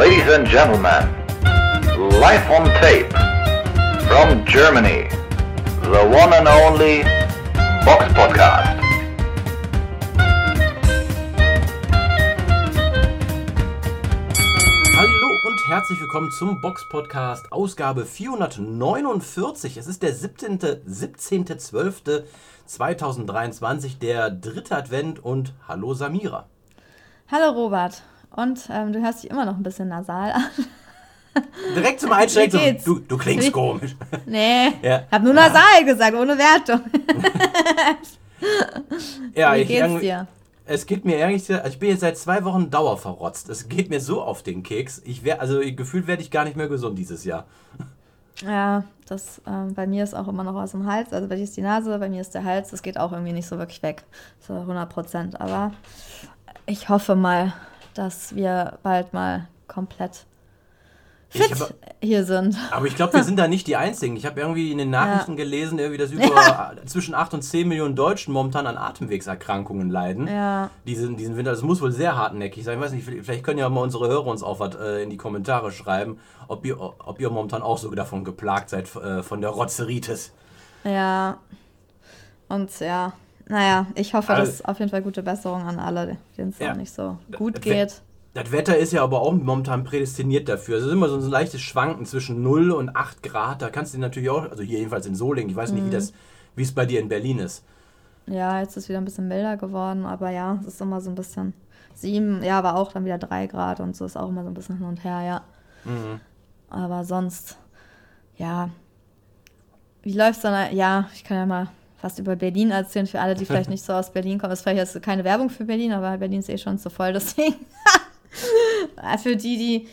Ladies and gentlemen, live on tape from Germany, the one and only Box Podcast. Hallo und herzlich willkommen zum Box Podcast, Ausgabe 449. Es ist der 17.12.2023, 17 der dritte Advent und hallo Samira. Hallo Robert. Und ähm, du hörst dich immer noch ein bisschen nasal an. Direkt zum Einsteigen, so, du, du klingst Wie? komisch. Nee, Ja. hab nur nasal gesagt, ohne Wertung. Ja, Wie ich geht's dir? Es geht mir ehrlich, gesagt- ich bin jetzt seit zwei Wochen dauerverrotzt. Es geht mir so auf den Keks. Ich wär, also gefühlt werde ich gar nicht mehr gesund dieses Jahr. Ja, das ähm, bei mir ist auch immer noch aus dem Hals. Also bei dir ist die Nase, bei mir ist der Hals. Das geht auch irgendwie nicht so wirklich weg. So 100 Prozent. Aber ich hoffe mal, dass wir bald mal komplett fit hab- hier sind. Aber ich glaube, wir sind da nicht die Einzigen. Ich habe irgendwie in den Nachrichten gelesen, irgendwie, dass über zwischen 8 und 10 Millionen Deutschen momentan an Atemwegserkrankungen leiden. Ja, Diesen, diesen Winter, das muss wohl sehr hartnäckig sein. Ich weiß nicht, vielleicht können ja mal unsere Hörer uns auch was äh, in die Kommentare schreiben, ob ihr, ob ihr momentan auch so davon geplagt seid, äh, von der Rotzeritis. ja. Und ja, naja, ich hoffe, Also- dass auf jeden Fall gute Besserung an alle, denen es Ja. auch nicht so gut geht. Das Wetter ist ja aber auch momentan prädestiniert dafür. Es ist immer so ein leichtes Schwanken zwischen 0 und 8 Grad. Da kannst du natürlich auch, also hier jedenfalls in Solingen, ich weiß nicht, wie, das, wie es bei dir in Berlin ist. Ja, jetzt ist wieder ein bisschen milder geworden, aber ja, es ist immer so ein bisschen sieben, ja, aber auch dann wieder drei Grad und so ist auch immer so ein bisschen hin und her, ja. Mhm. Aber sonst, ja. Wie läuft's dann? Ja, ich kann ja mal fast über Berlin erzählen, für alle, die vielleicht nicht so aus Berlin kommen. Das ist vielleicht jetzt keine Werbung für Berlin, aber Berlin ist eh schon zu voll, deswegen. für die, die.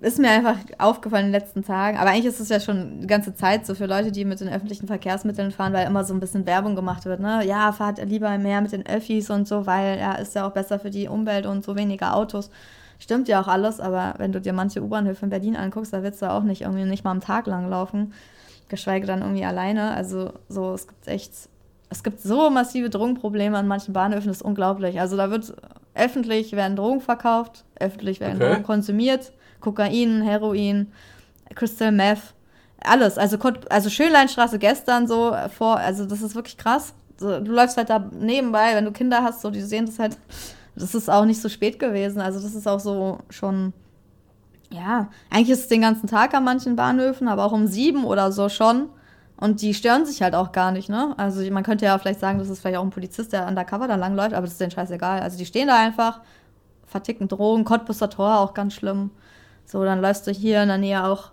Ist mir einfach aufgefallen in den letzten Tagen. Aber eigentlich ist es ja schon die ganze Zeit so für Leute, die mit den öffentlichen Verkehrsmitteln fahren, weil immer so ein bisschen Werbung gemacht wird. Ne? Ja, fahrt lieber mehr mit den Öffis und so, weil ja, ist ja auch besser für die Umwelt und so weniger Autos. Stimmt ja auch alles, aber wenn du dir manche U-Bahnhöfe in Berlin anguckst, da willst du auch nicht irgendwie nicht mal am Tag lang laufen, geschweige dann irgendwie alleine. Also so, es gibt echt, es gibt so massive Drogenprobleme an manchen Bahnhöfen, das ist unglaublich. Also da wird öffentlich werden Drogen verkauft, öffentlich werden Okay. Drogen konsumiert, Kokain, Heroin, Crystal Meth, alles. Also, also Schönleinstraße gestern so vor, also das ist wirklich krass. So, du läufst halt da nebenbei, wenn du Kinder hast, so die sehen das halt. Das ist auch nicht so spät gewesen. Also das ist auch so schon, ja, eigentlich ist es den ganzen Tag an manchen Bahnhöfen, aber auch um sieben oder so schon. Und die stören sich halt auch gar nicht, ne? Also man könnte ja vielleicht sagen, das ist vielleicht auch ein Polizist, der undercover da langläuft, aber das ist denen scheißegal. Also die stehen da einfach, verticken Drogen, Cottbusser Tor auch ganz schlimm. So, dann läufst du hier in der Nähe auch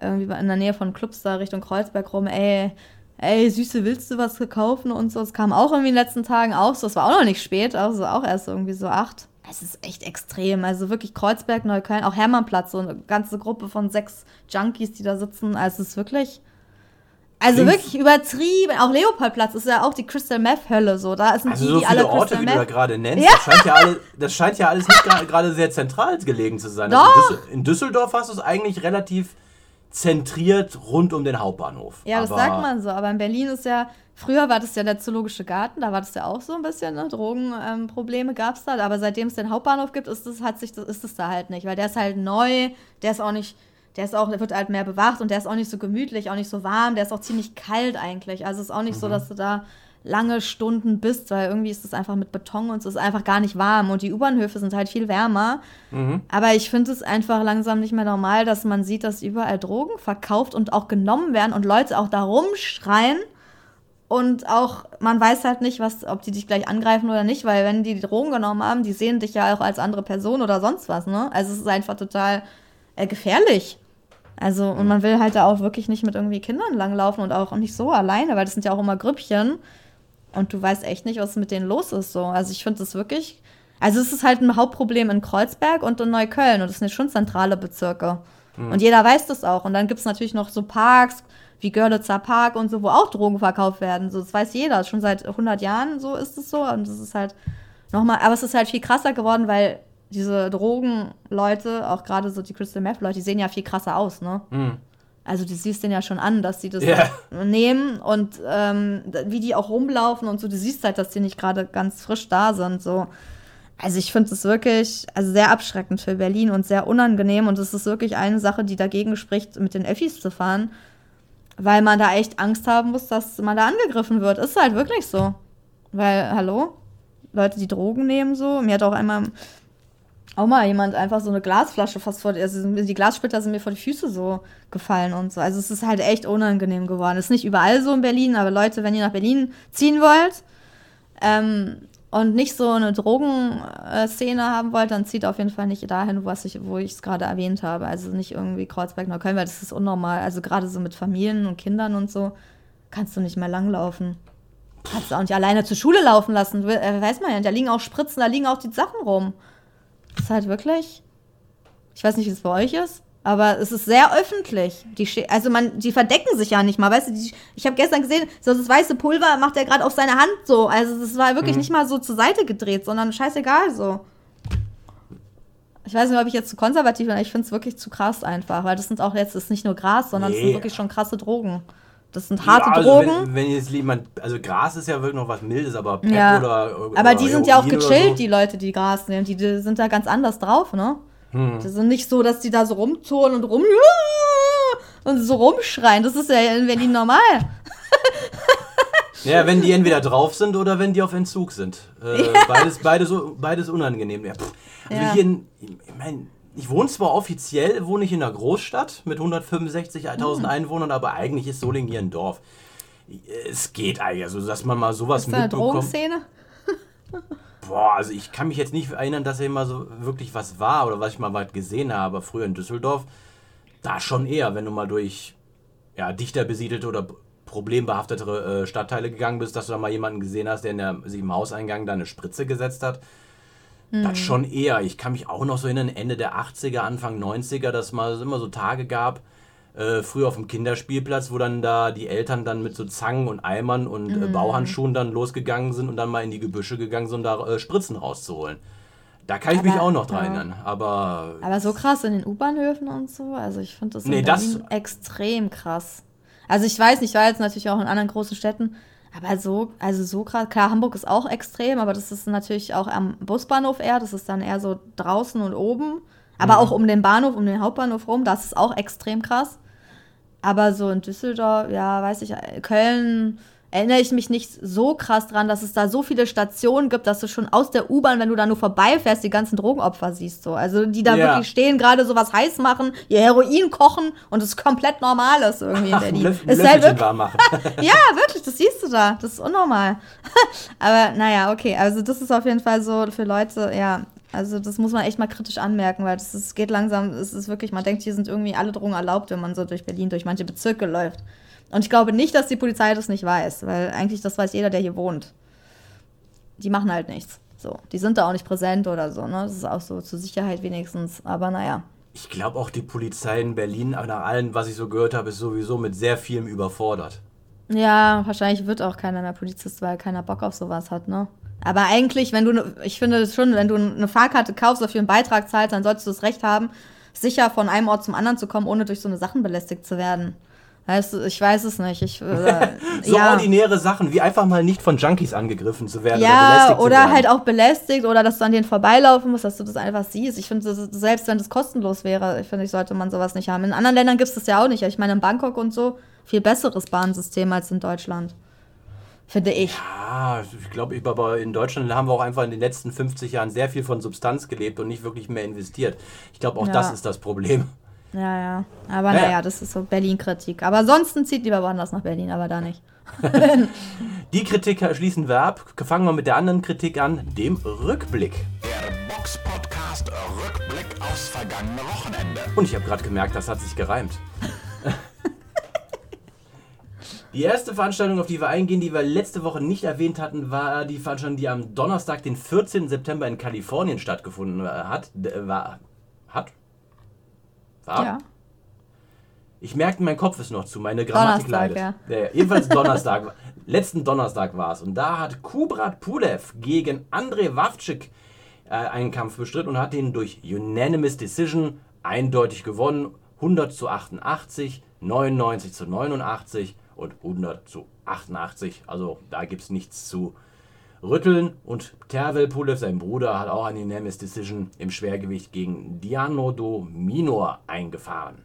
irgendwie in der Nähe von Clubs da Richtung Kreuzberg rum, ey, ey, Süße, willst du was kaufen und so. Es kam auch irgendwie in den letzten Tagen auch so, es war auch noch nicht spät, also auch erst irgendwie so acht. Es ist echt extrem, also wirklich Kreuzberg, Neukölln, auch Hermannplatz, so eine ganze Gruppe von sechs Junkies, die da sitzen, also es ist wirklich, also Klingt- wirklich übertrieben. Auch Leopoldplatz ist ja auch die Crystal Meth Hölle, so, da sind Also die, so die viele alle Orte, Crystal wie du da gerade nennst, Ja. das, scheint ja alle, das scheint ja alles nicht gerade sehr zentral gelegen zu sein. Also Doch. in, Düssel in Düsseldorf hast du es eigentlich relativ zentriert rund um den Hauptbahnhof. Ja, das Aber- sagt man so. Aber in Berlin ist ja, früher war das ja der Zoologische Garten, da war das ja auch so ein bisschen, ne? Drogenprobleme ähm, gab es da. Aber seitdem es den Hauptbahnhof gibt, ist das, hat sich, das, ist da halt nicht. Weil der ist halt neu, der ist auch nicht, der ist auch, der wird halt mehr bewacht und der ist auch nicht so gemütlich, auch nicht so warm, der ist auch ziemlich kalt eigentlich. Also es ist auch nicht so, dass du da lange Stunden bist, weil irgendwie ist es einfach mit Beton und es ist einfach gar nicht warm. Und die U-Bahnhöfe sind halt viel wärmer. Aber ich finde es einfach langsam nicht mehr normal, dass man sieht, dass überall Drogen verkauft und auch genommen werden und Leute auch da rumschreien. Und auch, man weiß halt nicht, was, ob die dich gleich angreifen oder nicht, weil wenn die die Drogen genommen haben, die sehen dich ja auch als andere Person oder sonst was, ne? Also es ist einfach total äh, gefährlich. Also, und man will halt da auch wirklich nicht mit irgendwie Kindern langlaufen und auch nicht so alleine, weil das sind ja auch immer Grüppchen. Und du weißt echt nicht, was mit denen los ist. So. Also ich finde das wirklich. Also es ist halt ein Hauptproblem in Kreuzberg und in Neukölln. Und das sind schon zentrale Bezirke. Und jeder weiß das auch. Und dann gibt es natürlich noch so Parks wie Görlitzer Park und so, wo auch Drogen verkauft werden. So, das weiß jeder. Schon seit 100 Jahren so ist es so. Und das ist halt nochmal, aber es ist halt viel krasser geworden, weil diese Drogenleute, auch gerade so die Crystal Meth Leute, die sehen ja viel krasser aus, ne? Also du siehst den ja schon an, dass die das Ja. nehmen und ähm, wie die auch rumlaufen und so, du siehst halt, dass die nicht gerade ganz frisch da sind, so. also ich finde es wirklich also sehr abschreckend für Berlin und sehr unangenehm. Und es ist wirklich eine Sache, die dagegen spricht, mit den Öffis zu fahren. Weil man da echt Angst haben muss, dass man da angegriffen wird. Ist halt wirklich so. Weil, hallo? Leute, die Drogen nehmen so. Mir hat auch einmal auch mal jemand einfach so eine Glasflasche fast vor, also die Glassplitter sind mir vor die Füße so gefallen und so. Also es ist halt echt unangenehm geworden. Ist nicht überall so in Berlin, aber Leute, wenn ihr nach Berlin ziehen wollt ähm, und nicht so eine Drogenszene haben wollt, dann zieht auf jeden Fall nicht dahin, was ich, wo ich es gerade erwähnt habe. Also nicht irgendwie Kreuzberg, Neukölln, weil das ist unnormal. Also gerade so mit Familien und Kindern und so kannst du nicht mehr langlaufen. Kannst du auch nicht alleine zur Schule laufen lassen. Äh, weiß man ja, da liegen auch Spritzen, da liegen auch die Sachen rum. Ist halt wirklich. Ich weiß nicht, wie es bei euch ist, aber es ist sehr öffentlich. Die, also man, die verdecken sich ja nicht mal, weißt du? Die, ich habe gestern gesehen, so das weiße Pulver macht er gerade auf seine Hand so. Also das war wirklich mhm. nicht mal so zur Seite gedreht, sondern scheißegal so. Ich weiß nicht, ob ich jetzt zu konservativ bin, aber ich finde es wirklich zu krass einfach, weil das sind auch jetzt, ist nicht nur Gras, sondern es sind wirklich schon krasse Drogen. Das sind harte ja, also Drogen. Wenn, wenn jetzt jemand, also Gras ist ja wirklich noch was Mildes, aber Pep ja. oder, oder, Aber die sind ja auch gechillt, so. die Leute, die Gras nehmen. Die, die, sind da ganz anders drauf, ne? Hm. Die sind nicht so, dass die da so rumturnen und rum und so rumschreien. Das ist ja in Berlin normal. Ja, wenn die entweder drauf sind oder wenn die auf Entzug sind. Äh, ja. beides, beides, beides unangenehm. Ja, also ja. hier ich meine, ich wohne zwar offiziell, wohne ich in einer Großstadt mit 165.000 mhm. Einwohnern, aber eigentlich ist Solingen hier ein Dorf. Es geht eigentlich, also dass man mal sowas ist mitbekommt. Eine Drogenszene? Boah, also ich kann mich jetzt nicht erinnern, dass hier mal so wirklich was war oder was ich mal weit gesehen habe. Früher in Düsseldorf, da schon eher, wenn du mal durch ja, dichter besiedelte oder problembehaftetere äh, Stadtteile gegangen bist, dass du da mal jemanden gesehen hast, der in der, sich im Hauseingang da eine Spritze gesetzt hat. Mhm. Das schon eher. Ich kann mich auch noch so erinnern, Ende der 80er, Anfang 90er, dass es immer so Tage gab, äh, früher auf dem Kinderspielplatz, wo dann da die Eltern dann mit so Zangen und Eimern und äh, äh, Bauhandschuhen dann losgegangen sind und dann mal in die Gebüsche gegangen sind, um da äh, Spritzen rauszuholen. Da kann ich aber, mich auch noch dran erinnern. Aber, aber so krass in den U-Bahnhöfen und so. Also ich finde das, nee, das extrem krass. Also ich weiß nicht, ich war jetzt natürlich auch in anderen großen Städten, aber so, also so krass, klar, Hamburg ist auch extrem, aber das ist natürlich auch am Busbahnhof eher, das ist dann eher so draußen und oben. Aber mhm. auch um den Bahnhof, um den Hauptbahnhof rum, das ist auch extrem krass. Aber so in Düsseldorf, ja, weiß ich, Köln, erinnere ich mich nicht so krass dran, dass es da so viele Stationen gibt, dass du schon aus der U-Bahn, wenn du da nur vorbeifährst, die ganzen Drogenopfer siehst. So. Also die da ja. wirklich stehen, gerade so was heiß machen, ihr Heroin kochen und es komplett normal ist irgendwie in Berlin. Löff, ist halt wirklich, ja, wirklich, das siehst du da. Das ist unnormal. Aber naja, okay, also das ist auf jeden Fall so für Leute, ja, also das muss man echt mal kritisch anmerken, weil ist, geht langsam, es ist wirklich, man denkt, hier sind irgendwie alle Drogen erlaubt, wenn man so durch Berlin, durch manche Bezirke läuft. Und ich glaube nicht, dass die Polizei das nicht weiß, weil eigentlich das weiß jeder, der hier wohnt. Die machen halt nichts. So, die sind da auch nicht präsent oder so, ne? Das ist auch so zur Sicherheit wenigstens, aber naja. Ich glaube auch die Polizei in Berlin, nach allem, was ich so gehört habe, ist sowieso mit sehr vielem überfordert. Ja, wahrscheinlich wird auch keiner mehr Polizist, weil keiner Bock auf sowas hat, ne? Aber eigentlich, wenn du, ne, ich finde es schon, wenn du eine Fahrkarte kaufst, dafür einen Beitrag zahlst, dann solltest du das Recht haben, sicher von einem Ort zum anderen zu kommen, ohne durch so eine Sachen belästigt zu werden. Weißt du, ich weiß es nicht. Ich, äh, so ja. ordinäre Sachen, wie einfach mal nicht von Junkies angegriffen zu werden ja, oder belästigt oder zu werden. halt auch belästigt oder dass du an denen vorbeilaufen musst, dass du das einfach siehst. Ich finde, selbst wenn das kostenlos wäre, ich finde, ich sollte man sowas nicht haben. In anderen Ländern gibt es das ja auch nicht. Ich meine, in Bangkok und so viel besseres Bahnsystem als in Deutschland. Finde ich. Ja, ich glaube, aber in Deutschland haben wir auch einfach in den letzten 50 Jahren sehr viel von Substanz gelebt und nicht wirklich mehr investiert. Ich glaube, auch ja. das ist das Problem. Ja, ja. Aber naja, naja das ist so Berlin-Kritik. Aber ansonsten zieht lieber woanders nach Berlin, aber da nicht. Die Kritik schließen wir ab. Fangen wir mit der anderen Kritik an, dem Rückblick. Der Box-Podcast Rückblick aufs vergangene Wochenende. Und ich habe gerade gemerkt, das hat sich gereimt. Die erste Veranstaltung, auf die wir eingehen, die wir letzte Woche nicht erwähnt hatten, war die Veranstaltung, die am Donnerstag, den 14. September in Kalifornien stattgefunden hat. War, hat? War? Ja. Ich merkte, mein Kopf ist noch zu, meine Grammatik Donnerstag, leidet. Ja. Ja, jedenfalls Donnerstag, letzten Donnerstag war es. Und da hat Kubrat Pulev gegen Andrei Wawczyk äh, einen Kampf bestritten und hat ihn durch Unanimous Decision eindeutig gewonnen. 100 zu 88, 99 zu 89 und 100 zu 88. Also da gibt es nichts zu rütteln. Und Tervel Pulev, sein Bruder, hat auch eine Unanimous Decision im Schwergewicht gegen Dianodo Minor eingefahren.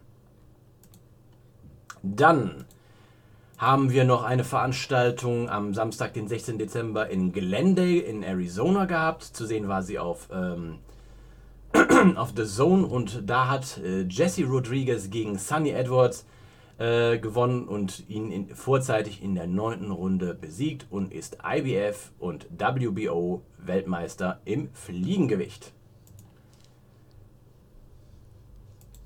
Dann haben wir noch eine Veranstaltung am Samstag, den 16. Dezember in Glendale in Arizona gehabt. Zu sehen war sie auf, ähm, auf The Zone und da hat äh, Jesse Rodriguez gegen Sonny Edwards äh, gewonnen und ihn in, vorzeitig in der neunten Runde besiegt und ist IBF und WBO Weltmeister im Fliegengewicht.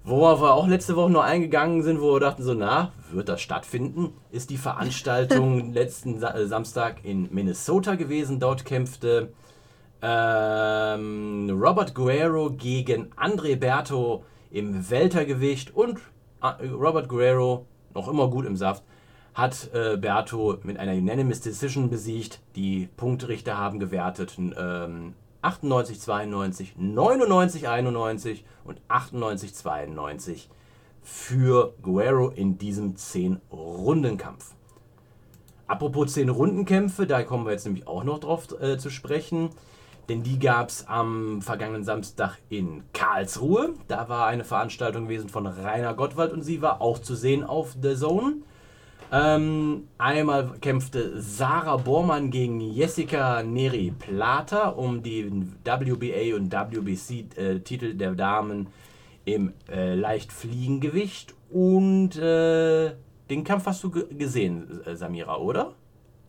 Worauf wir auch letzte Woche noch eingegangen sind, wo wir dachten so, na, wird das stattfinden, ist die Veranstaltung letzten Sa äh, Samstag in Minnesota gewesen. Dort kämpfte ähm, Robert Guerrero gegen André Berto im Weltergewicht und Robert Guerrero, noch immer gut im Saft, hat äh, Berto mit einer Unanimous Decision besiegt. Die Punktrichter haben gewertet ähm, 98, 92, 99, 91 und 98, 92 für Guerrero in diesem 10-Runden-Kampf. Apropos 10-Runden-Kämpfe, da kommen wir jetzt nämlich auch noch drauf äh, zu sprechen. Denn die gab es am vergangenen Samstag in Karlsruhe. Da war eine Veranstaltung gewesen von Rainer Gottwald und sie war auch zu sehen auf The Zone. Ähm, einmal kämpfte Sarah Bormann gegen Jessica Neri Plata um den WBA und WBC-Titel äh, der Damen im äh, Leichtfliegengewicht. Und äh, den Kampf hast du gesehen, äh, Samira, oder?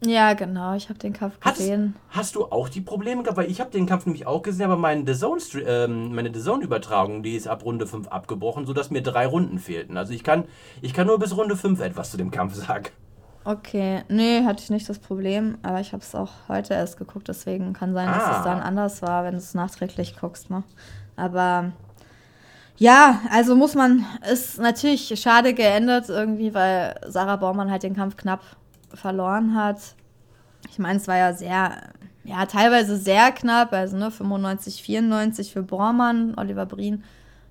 Ja, genau, ich habe den Kampf gesehen. Hast, hast, du auch die Probleme gehabt? Weil ich habe den Kampf nämlich auch gesehen, aber meine The Zone, ähm, meine Übertragung, die ist ab Runde 5 abgebrochen, sodass mir drei Runden fehlten. Also ich kann, ich kann nur bis Runde 5 etwas zu dem Kampf sagen. Okay, nee, hatte ich nicht das Problem, aber ich habe es auch heute erst geguckt, deswegen kann sein, dass ah. es dann anders war, wenn du es nachträglich guckst. Ne? Aber ja, also muss man, ist natürlich schade geendet irgendwie, weil Sarah Baumann halt den Kampf knapp verloren hat. Ich meine, es war ja sehr, ja, teilweise sehr knapp, also ne, 95, 94 für Bormann, Oliver Brien,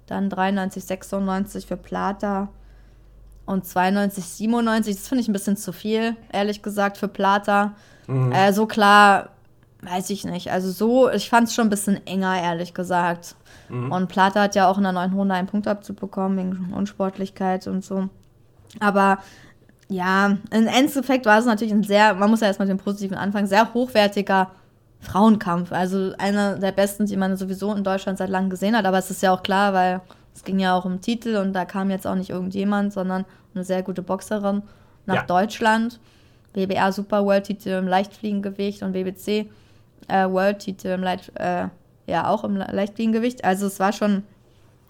dann 93, 96 für Plata und 92, 97. Das finde ich ein bisschen zu viel, ehrlich gesagt, für Plata. Mhm. Äh, so klar, weiß ich nicht. Also so, ich fand es schon ein bisschen enger, ehrlich gesagt. Mhm. Und Plata hat ja auch in der neuen Runde einen Punkt abzubekommen wegen Unsportlichkeit und so. Aber ja, im Endeffekt war es natürlich ein sehr, man muss ja erstmal den positiven Anfang, sehr hochwertiger Frauenkampf. Also einer der besten, die man sowieso in Deutschland seit langem gesehen hat. Aber es ist ja auch klar, weil es ging ja auch um Titel und da kam jetzt auch nicht irgendjemand, sondern eine sehr gute Boxerin nach ja. Deutschland. WBA Super World Titel im Leichtfliegengewicht und WBC äh, World Titel im Leicht, äh, ja auch im Leichtfliegengewicht. Also es war schon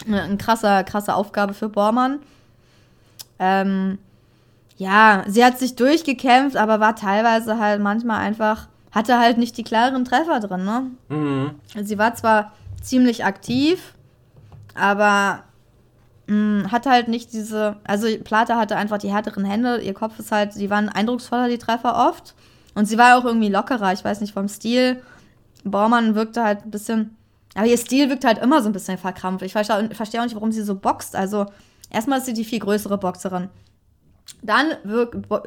eine, eine krasser, krasse Aufgabe für Bormann. Ähm, ja, sie hat sich durchgekämpft, aber war teilweise halt manchmal einfach, hatte halt nicht die klaren Treffer drin, ne? Mhm. Sie war zwar ziemlich aktiv, aber mh, mm, hatte halt nicht diese, also Plata hatte einfach die härteren Hände, ihr Kopf ist halt, sie waren eindrucksvoller, die Treffer oft. Und sie war auch irgendwie lockerer, ich weiß nicht, vom Stil. Baumann wirkte halt ein bisschen, aber ihr Stil wirkt halt immer so ein bisschen verkrampft. Ich verstehe auch nicht, warum sie so boxt. Also, erstmal ist sie die viel größere Boxerin. Dann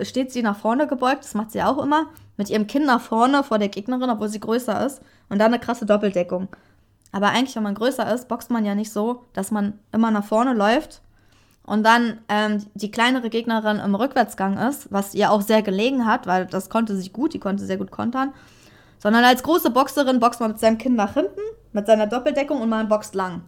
steht sie nach vorne gebeugt, das macht sie auch immer, mit ihrem Kinn nach vorne vor der Gegnerin, obwohl sie größer ist. Und dann eine krasse Doppeldeckung. Aber eigentlich, wenn man größer ist, boxt man ja nicht so, dass man immer nach vorne läuft und dann ähm, die kleinere Gegnerin im Rückwärtsgang ist, was ihr auch sehr gelegen hat, weil das konnte sich gut, die konnte sehr gut kontern. Sondern als große Boxerin boxt man mit seinem Kinn nach hinten, mit seiner Doppeldeckung und man boxt lang.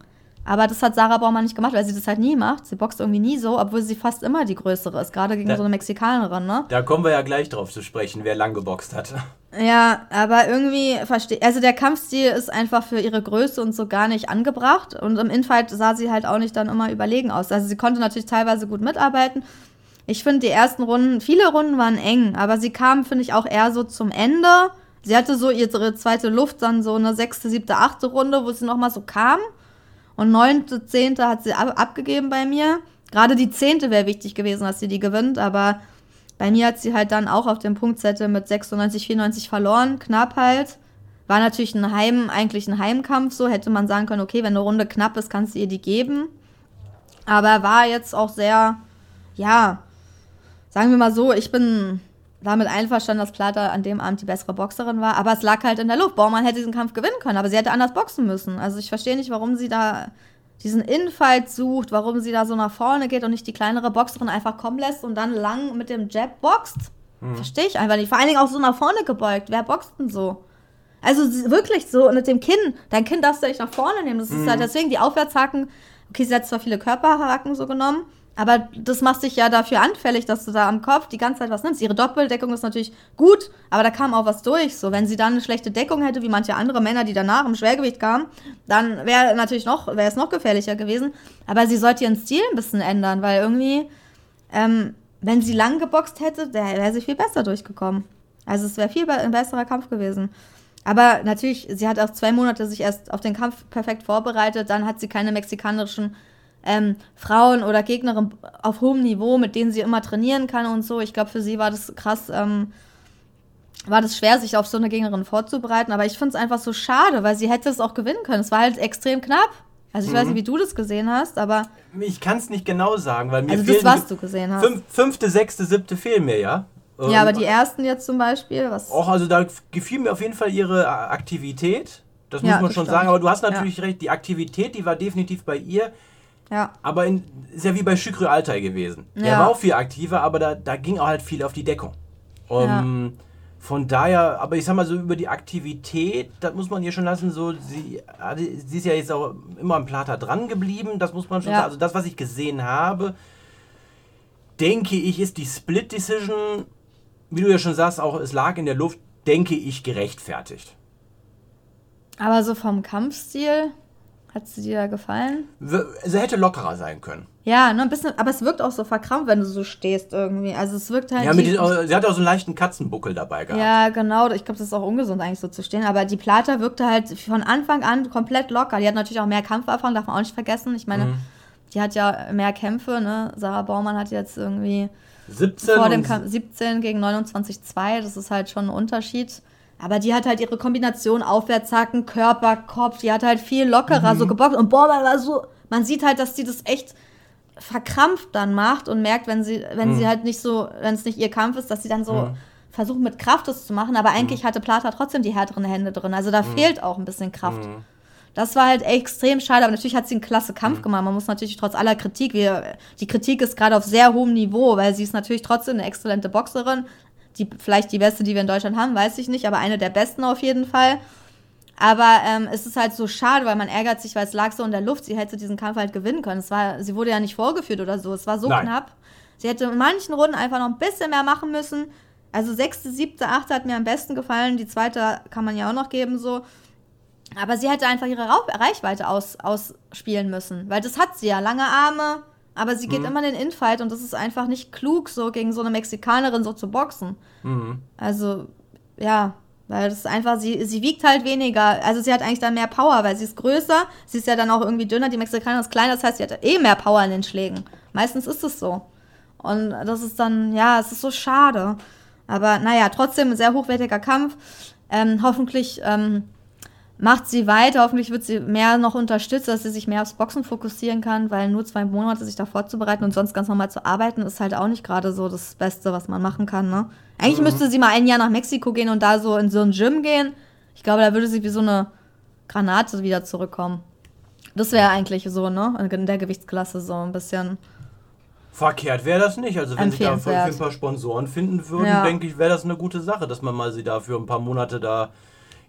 Aber das hat Sarah Baumann nicht gemacht, weil sie das halt nie macht. Sie boxt irgendwie nie so, obwohl sie fast immer die größere ist, gerade gegen da, so eine Mexikanerin, ne? Da kommen wir ja gleich drauf zu sprechen, wer lang geboxt hat. Ja, aber irgendwie verstehe also der Kampfstil ist einfach für ihre Größe und so gar nicht angebracht und im Infight sah sie halt auch nicht dann immer überlegen aus. Also sie konnte natürlich teilweise gut mitarbeiten. Ich finde die ersten Runden, viele Runden waren eng, aber sie kam, finde ich, auch eher so zum Ende. Sie hatte so ihre zweite Luft, dann so eine sechste, siebte, achte Runde, wo sie nochmal so kam. Und neunte, zehnte hat sie ab abgegeben bei mir. Gerade die zehnte wäre wichtig gewesen, dass sie die gewinnt, aber bei mir hat sie halt dann auch auf dem Punktzettel mit 96, 94 verloren, knapp halt. War natürlich ein Heim, eigentlich ein Heimkampf, so hätte man sagen können, okay, wenn eine Runde knapp ist, kannst du ihr die geben. Aber war jetzt auch sehr, ja, sagen wir mal so, ich bin damit einverstanden, dass Plata an dem Abend die bessere Boxerin war, aber es lag halt in der Luft. Baumann hätte diesen Kampf gewinnen können, aber sie hätte anders boxen müssen. Also ich verstehe nicht, warum sie da diesen Infight sucht, warum sie da so nach vorne geht und nicht die kleinere Boxerin einfach kommen lässt und dann lang mit dem Jab boxt. Hm. Verstehe ich einfach nicht. Vor allen Dingen auch so nach vorne gebeugt. Wer boxt denn so? Also wirklich so mit dem Kinn. Dein Kinn darfst du nicht nach vorne nehmen. Das ist mhm. halt deswegen die Aufwärtshaken. Okay, sie hat zwar viele Körperhaken so genommen, aber das macht sich ja dafür anfällig, dass du da am Kopf die ganze Zeit was nimmst. Ihre Doppeldeckung ist natürlich gut, aber da kam auch was durch. So, wenn sie dann eine schlechte Deckung hätte, wie manche andere Männer, die danach im Schwergewicht kamen, dann wäre natürlich noch, wäre es noch gefährlicher gewesen. Aber sie sollte ihren Stil ein bisschen ändern, weil irgendwie, ähm, wenn sie lang geboxt hätte, wäre sie viel besser durchgekommen. Also es wäre viel be ein besserer Kampf gewesen. Aber natürlich, sie hat auch zwei Monate sich erst auf den Kampf perfekt vorbereitet. Dann hat sie keine mexikanischen ähm, Frauen oder Gegnerinnen auf hohem Niveau, mit denen sie immer trainieren kann und so. Ich glaube, für sie war das krass, ähm, war das schwer, sich auf so eine Gegnerin vorzubereiten. Aber ich finde es einfach so schade, weil sie hätte es auch gewinnen können. Es war halt extrem knapp. Also ich mhm. weiß nicht, wie du das gesehen hast, aber. Ich kann es nicht genau sagen, weil mir also das, was du gesehen hast. Fünf, fünfte, sechste, siebte fehlen mir, ja. Ja, aber die ersten jetzt zum Beispiel, was. Auch, also da gefiel mir auf jeden Fall ihre Aktivität. Das muss ja, man schon sagen. Aber du hast natürlich ja. recht, die Aktivität, die war definitiv bei ihr. Ja. Aber in, ist ja wie bei Shukri Altai gewesen. Ja. Er war auch viel aktiver, aber da, da ging auch halt viel auf die Deckung. Um, ja. Von daher, aber ich sag mal so über die Aktivität, das muss man ihr schon lassen, so, sie, sie ist ja jetzt auch immer am Plater dran geblieben, das muss man schon ja. sagen. Also das, was ich gesehen habe, denke ich, ist die Split Decision wie du ja schon sagst, auch es lag in der Luft, denke ich, gerechtfertigt. Aber so vom Kampfstil, hat sie dir da gefallen? Sie hätte lockerer sein können. Ja, ne, ein bisschen, aber es wirkt auch so verkrampft, wenn du so stehst irgendwie. Also es wirkt halt. Ja, mit die, sie hat auch so einen leichten Katzenbuckel dabei gehabt. Ja, genau. Ich glaube, das ist auch ungesund eigentlich so zu stehen. Aber die Plata wirkte halt von Anfang an komplett locker. Die hat natürlich auch mehr Kampferfahrung, darf man auch nicht vergessen. Ich meine, mhm. die hat ja mehr Kämpfe, ne? Sarah Baumann hat jetzt irgendwie 17 vor dem Kampf 17 gegen 29,2, das ist halt schon ein Unterschied. Aber die hat halt ihre Kombination Aufwärtshaken, Körper, Kopf, die hat halt viel lockerer mhm. so gebockt. Und boah, man, so, man sieht halt, dass die das echt verkrampft dann macht und merkt, wenn sie, wenn mhm. sie halt nicht so, wenn es nicht ihr Kampf ist, dass sie dann so mhm. versucht mit Kraft das zu machen. Aber eigentlich mhm. hatte Plata trotzdem die härteren Hände drin. Also da mhm. fehlt auch ein bisschen Kraft. Mhm. Das war halt extrem schade, aber natürlich hat sie einen klasse Kampf mhm. gemacht. Man muss natürlich trotz aller Kritik, wir, die Kritik ist gerade auf sehr hohem Niveau, weil sie ist natürlich trotzdem eine exzellente Boxerin. Die, vielleicht die beste, die wir in Deutschland haben, weiß ich nicht, aber eine der besten auf jeden Fall. Aber ähm, es ist halt so schade, weil man ärgert sich, weil es lag so in der Luft. Sie hätte diesen Kampf halt gewinnen können. Es war, sie wurde ja nicht vorgeführt oder so. Es war so Nein. knapp. Sie hätte in manchen Runden einfach noch ein bisschen mehr machen müssen. Also sechste, siebte, achte hat mir am besten gefallen. Die zweite kann man ja auch noch geben so. Aber sie hätte einfach ihre Reichweite aus, ausspielen müssen, weil das hat sie ja, lange Arme, aber sie geht mhm. immer in den Infight und das ist einfach nicht klug, so gegen so eine Mexikanerin so zu boxen. Mhm. Also, ja, weil das ist einfach, sie, sie wiegt halt weniger. Also sie hat eigentlich dann mehr Power, weil sie ist größer, sie ist ja dann auch irgendwie dünner, die Mexikanerin ist kleiner, das heißt, sie hat eh mehr Power in den Schlägen. Meistens ist es so. Und das ist dann, ja, es ist so schade. Aber naja, trotzdem ein sehr hochwertiger Kampf. Ähm, hoffentlich ähm, macht sie weiter. Hoffentlich wird sie mehr noch unterstützt, dass sie sich mehr aufs Boxen fokussieren kann, weil nur zwei Monate sich da vorzubereiten und sonst ganz normal zu arbeiten, ist halt auch nicht gerade so das Beste, was man machen kann. Ne? Eigentlich mhm. müsste sie mal ein Jahr nach Mexiko gehen und da so in so ein Gym gehen. Ich glaube, da würde sie wie so eine Granate wieder zurückkommen. Das wäre eigentlich so, ne? In der Gewichtsklasse so ein bisschen. Verkehrt wäre das nicht. Also wenn sie da ein paar Sponsoren finden würden, ja. denke ich, wäre das eine gute Sache, dass man mal sie da für ein paar Monate da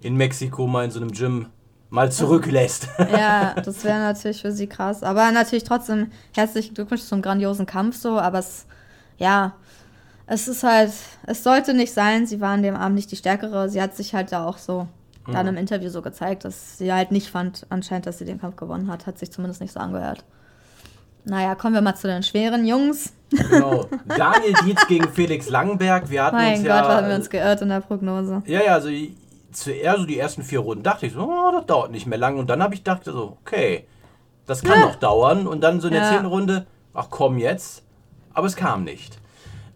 in Mexiko mal in so einem Gym mal zurücklässt. Ja, das wäre natürlich für sie krass. Aber natürlich trotzdem herzlichen Glückwunsch zum grandiosen Kampf so. Aber es, ja, es ist halt, es sollte nicht sein. Sie war an dem Abend nicht die Stärkere. Sie hat sich halt da auch so mhm. dann im Interview so gezeigt, dass sie halt nicht fand, anscheinend, dass sie den Kampf gewonnen hat. Hat sich zumindest nicht so angehört. Naja, kommen wir mal zu den schweren Jungs. Genau. Daniel Dietz gegen Felix Langenberg. Wir hatten mein uns Gott, ja, haben wir uns geirrt in der Prognose. Ja, ja, also zuerst so die ersten vier Runden dachte ich so, oh, das dauert nicht mehr lang. Und dann habe ich gedacht so, okay, das kann ja. noch dauern. Und dann so in der ja. zehnten Runde, ach komm jetzt. Aber es kam nicht.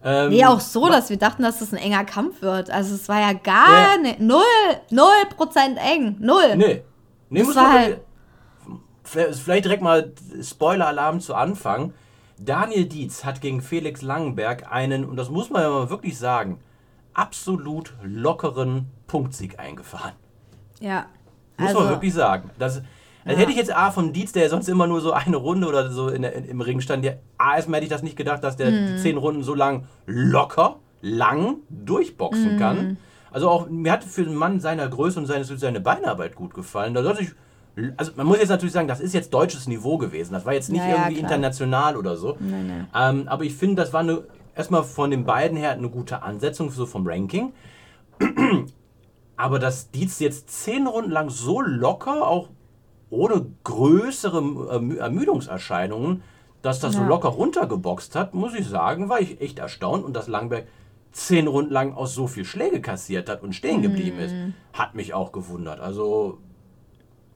Ähm, nee, auch so, dass wir dachten, dass das ein enger Kampf wird. Also es war ja gar ja. nicht, null, null Prozent eng, null. Nee. Nee, muss man halt vielleicht direkt mal Spoiler-Alarm zu Anfang. Daniel Dietz hat gegen Felix Langenberg einen, und das muss man ja mal wirklich sagen, absolut lockeren Punktsieg eingefahren. Ja. Muss Also, man wirklich sagen. Das, das hätte ich jetzt A vom Dietz, der sonst immer nur so eine Runde oder so in der, in, im Ring stand, der, A, erstmal hätte ich das nicht gedacht, dass der Mhm. die zehn Runden so lang locker, lang durchboxen Mhm. kann. Also auch, mir hat für einen Mann seiner Größe und seine, seine Beinarbeit gut gefallen. Da sollte ich, also man muss jetzt natürlich sagen, das ist jetzt deutsches Niveau gewesen. Das war jetzt nicht Ja, ja, irgendwie klar. international oder so. Nee, nee. Ähm, aber ich finde, das war eine, erstmal von den beiden her eine gute Ansetzung, so vom Ranking. Aber dass Dietz jetzt zehn Runden lang so locker, auch ohne größere Ermü- Ermüdungserscheinungen, dass das so Ja. locker runtergeboxt hat, muss ich sagen, war ich echt erstaunt. Und dass Langberg zehn Runden lang auch so viel Schläge kassiert hat und stehen geblieben ist, Mhm. hat mich auch gewundert. Also,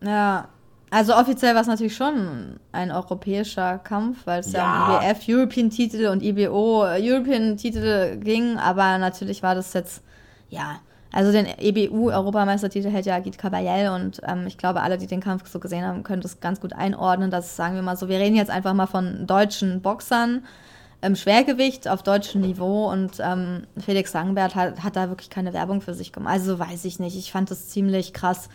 Ja. Also offiziell war es natürlich schon ein europäischer Kampf, weil es ja, Ja. um IBF European-Titel und IBO European-Titel ging, aber natürlich war das jetzt, ja, also den EBU-Europameistertitel hält ja Agit Kabayel und ähm, ich glaube, alle, die den Kampf so gesehen haben, können das ganz gut einordnen, dass, sagen wir mal so, wir reden jetzt einfach mal von deutschen Boxern im Schwergewicht auf deutschem Niveau und ähm, Felix Langenbert hat, hat da wirklich keine Werbung für sich gemacht. Also weiß ich nicht, ich fand das ziemlich krass.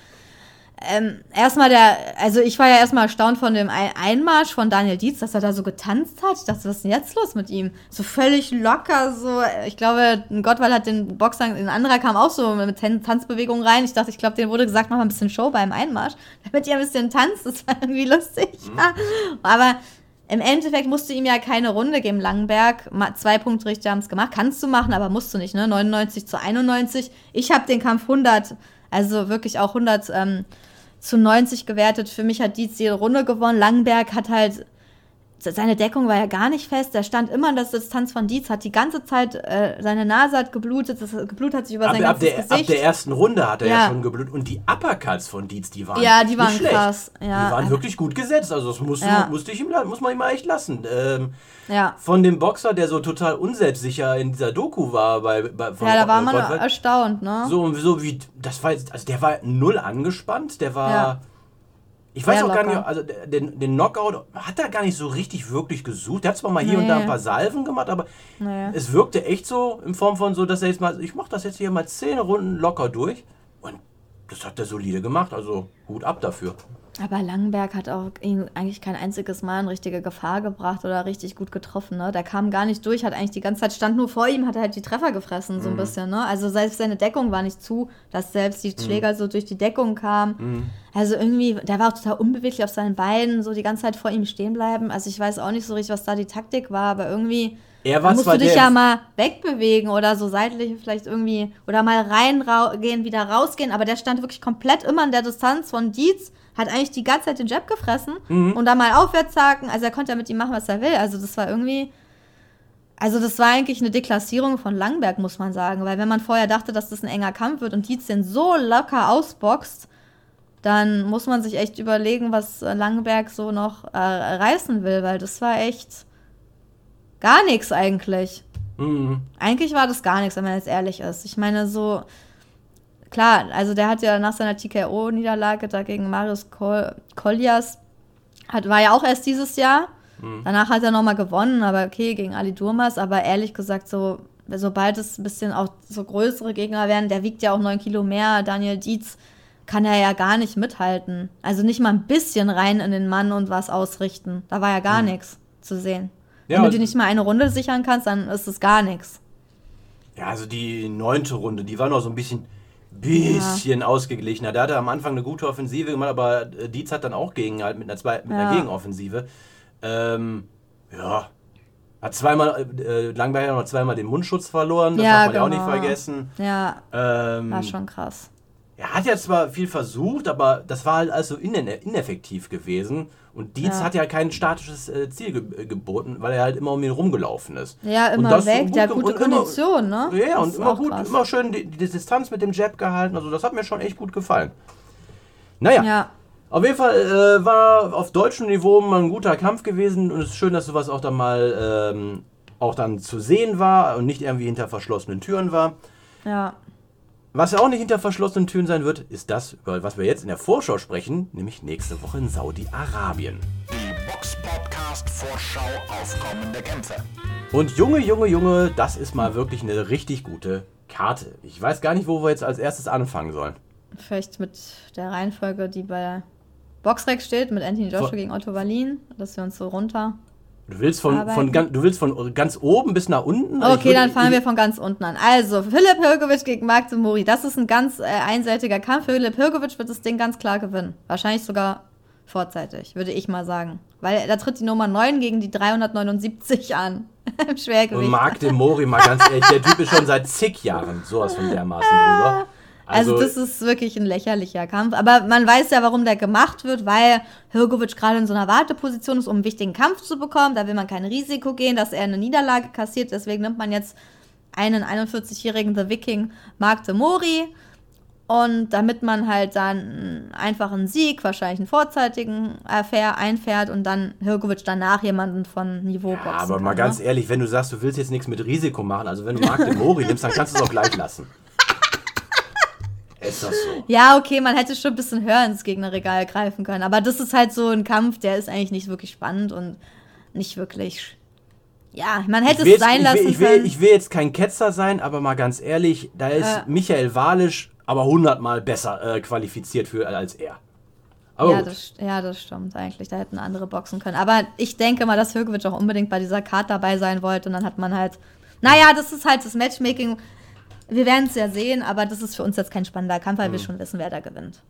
Ähm, erstmal der, also ich war ja erstmal erstaunt von dem Ein- Einmarsch von Daniel Dietz, dass er da so getanzt hat. Ich dachte, was ist denn jetzt los mit ihm? So völlig locker, so. Ich glaube, Gottwald hat den Boxer, ein anderer kam auch so mit Tan- Tanzbewegungen rein. Ich dachte, ich glaube, denen wurde gesagt, mach mal ein bisschen Show beim Einmarsch, damit ihr ein bisschen tanzt. Das war irgendwie lustig. Aber im Endeffekt musst du ihm ja keine Runde geben, Langenberg. Zwei Punktrichter haben es gemacht. Kannst du machen, aber musst du nicht, ne? 99 zu 91. Ich habe den Kampf 100, also wirklich auch 100 ähm, zu 90 gewertet. Für mich hat Dietz jede Runde gewonnen. Langenberg hat halt, seine Deckung war ja gar nicht fest. Der stand immer in der Distanz von Dietz, hat die ganze Zeit, äh, seine Nase hat geblutet, das Geblut hat sich über ab, sein ab, ganzes der, ab Gesicht. der ersten Runde hat er ja, Ja. schon geblutet. Und die Uppercuts von Dietz, die waren Ja, die waren schlecht. krass, ja. Die waren wirklich gut gesetzt. Also das musste, Ja. musste ich ihm, muss man ihm mal echt lassen. Ähm, ja. von dem Boxer, der so total unselbstsicher in dieser Doku war, bei, bei ja, da war man Gottwald. erstaunt, ne? so, so wie, das war jetzt, also der war null angespannt, der war. Ich weiß auch gar nicht, also den, den Knockout hat er gar nicht so richtig wirklich gesucht. Der hat zwar mal hier und da Nee. ein paar Salven gemacht, aber Nee. es wirkte echt so in Form von so, dass er jetzt mal, ich mach das jetzt hier mal zehn Runden locker durch das hat er solide gemacht, also Hut ab dafür. Aber Langenberg hat auch ihn eigentlich kein einziges Mal in richtige Gefahr gebracht oder richtig gut getroffen. Ne? Der kam gar nicht durch, hat eigentlich die ganze Zeit stand nur vor ihm, hat er halt die Treffer gefressen, so ein bisschen. Ne? Also selbst seine Deckung war nicht zu, dass selbst die Schläger so durch die Deckung kamen. Also irgendwie, der war auch total unbeweglich auf seinen Beinen, so die ganze Zeit vor ihm stehen bleiben. Also ich weiß auch nicht so richtig, was da die Taktik war, aber irgendwie Er war musst zwar du dich ja mal wegbewegen oder so seitlich vielleicht irgendwie oder mal reingehen, wieder rausgehen. Aber der stand wirklich komplett immer in der Distanz von Dietz, hat eigentlich die ganze Zeit den Jab gefressen Mhm. und dann mal aufwärts haken. Also er konnte ja mit ihm machen, was er will. Also das war irgendwie. Also das war eigentlich eine Deklassierung von Langberg, muss man sagen. Weil wenn man vorher dachte, dass das ein enger Kampf wird und Dietz den so locker ausboxt, dann muss man sich echt überlegen, was Langberg so noch äh, reißen will, weil das war echt gar nichts eigentlich. Mhm. Eigentlich war das gar nichts, wenn man jetzt ehrlich ist. Ich meine, so, klar, also der hat ja nach seiner TKO-Niederlage da gegen Marius Kol Koljas, hat, war ja auch erst dieses Jahr. Danach hat er nochmal gewonnen, aber okay, gegen Ali Durmas. Aber ehrlich gesagt, so, sobald es ein bisschen auch so größere Gegner werden, der wiegt ja auch 9 Kilo mehr, Daniel Dietz, kann er ja gar nicht mithalten. Also nicht mal ein bisschen rein in den Mann und was ausrichten. Da war ja gar nichts zu sehen. Ja, Wenn du dir nicht mal eine Runde sichern kannst, dann ist es gar nichts. Ja, also die neunte Runde, die war noch so ein bisschen, bisschen ausgeglichener. Der hatte am Anfang eine gute Offensive gemacht, aber äh, Dietz hat dann auch gegen halt mit einer, zwei, mit einer Ja. Gegenoffensive. Ähm, ja. Hat zweimal, äh, Langberg hat noch zweimal den Mundschutz verloren, das Ja, darf man ja auch nicht genau. vergessen. Ja, Ähm, war schon krass. er hat ja zwar viel versucht, aber das war halt also ine ineffektiv gewesen. Und Dietz Ja. hat ja kein statisches äh, Ziel ge geboten, weil er halt immer um ihn rumgelaufen ist. Ja, immer das weg, gut ge- gute immer- Kondition, ne? Ja, Das und immer gut, krass. immer schön die, die Distanz mit dem Jab gehalten. Also das hat mir schon echt gut gefallen. Naja, Ja, auf jeden Fall äh, war auf deutschem Niveau mal ein guter Kampf gewesen und es ist schön, dass sowas auch dann mal ähm, auch dann zu sehen war und nicht irgendwie hinter verschlossenen Türen war. ja. Was ja auch nicht hinter verschlossenen Türen sein wird, ist das, über was wir jetzt in der Vorschau sprechen, nämlich nächste Woche in Saudi-Arabien. Die Box Podcast Vorschau auf kommende Kämpfe. Und Junge, Junge, Junge, das ist mal wirklich eine richtig gute Karte. Ich weiß gar nicht, wo wir jetzt als erstes anfangen sollen. Vielleicht mit der Reihenfolge, die bei Boxrec steht, mit Anthony Joshua Vor- gegen Otto Wallin, dass wir uns so runter. Du willst von, von, ganz, du willst von ganz oben bis nach unten? Also Okay, würde- dann fangen wir von ganz unten an. Also, Philipp Hirgovic gegen Marc de Mori. Das ist ein ganz äh, einseitiger Kampf. Philipp Hirgovic wird das Ding ganz klar gewinnen. Wahrscheinlich sogar vorzeitig, würde ich mal sagen. Weil da tritt die Nummer 9 gegen die 379 an. Im Schwergewicht. Und Marc de Mori, mal ganz ehrlich, der Typ ist schon seit zig Jahren sowas von dermaßen drüber. Also, das ist wirklich ein lächerlicher Kampf. Aber man weiß ja, warum der gemacht wird, weil Hirgovic gerade in so einer Warteposition ist, um einen wichtigen Kampf zu bekommen. Da will man kein Risiko gehen, dass er eine Niederlage kassiert. Deswegen nimmt man jetzt einen 41-jährigen The Viking Mark de Mori. Und damit man halt dann einfach einen Sieg, wahrscheinlich einen vorzeitigen Affair einfährt und dann Hirgovic danach jemanden von Niveau Ja, aber kann, mal ganz ne? ehrlich, wenn du sagst, du willst jetzt nichts mit Risiko machen, also wenn du Marc de Mori nimmst, dann kannst du es auch gleich lassen. Ist das so? Ja, okay, man hätte schon ein bisschen höher ins Gegnerregal greifen können. Aber das ist halt so ein Kampf, der ist eigentlich nicht wirklich spannend und nicht wirklich. Ja, man hätte es jetzt, sein ich, lassen will, ich, will, können. ich will jetzt kein Ketzer sein, aber mal ganz ehrlich, da ist Äh. Michael Walisch aber hundertmal besser äh, qualifiziert für als er. Aber ja, gut. das, ja, das stimmt eigentlich. Da hätten andere boxen können. Aber ich denke mal, dass Högewic auch unbedingt bei dieser Card dabei sein wollte. Und dann hat man halt. Naja, das ist halt das Matchmaking. Wir werden es ja sehen, aber das ist für uns jetzt kein spannender Kampf, weil Hm. wir schon wissen, wer da gewinnt.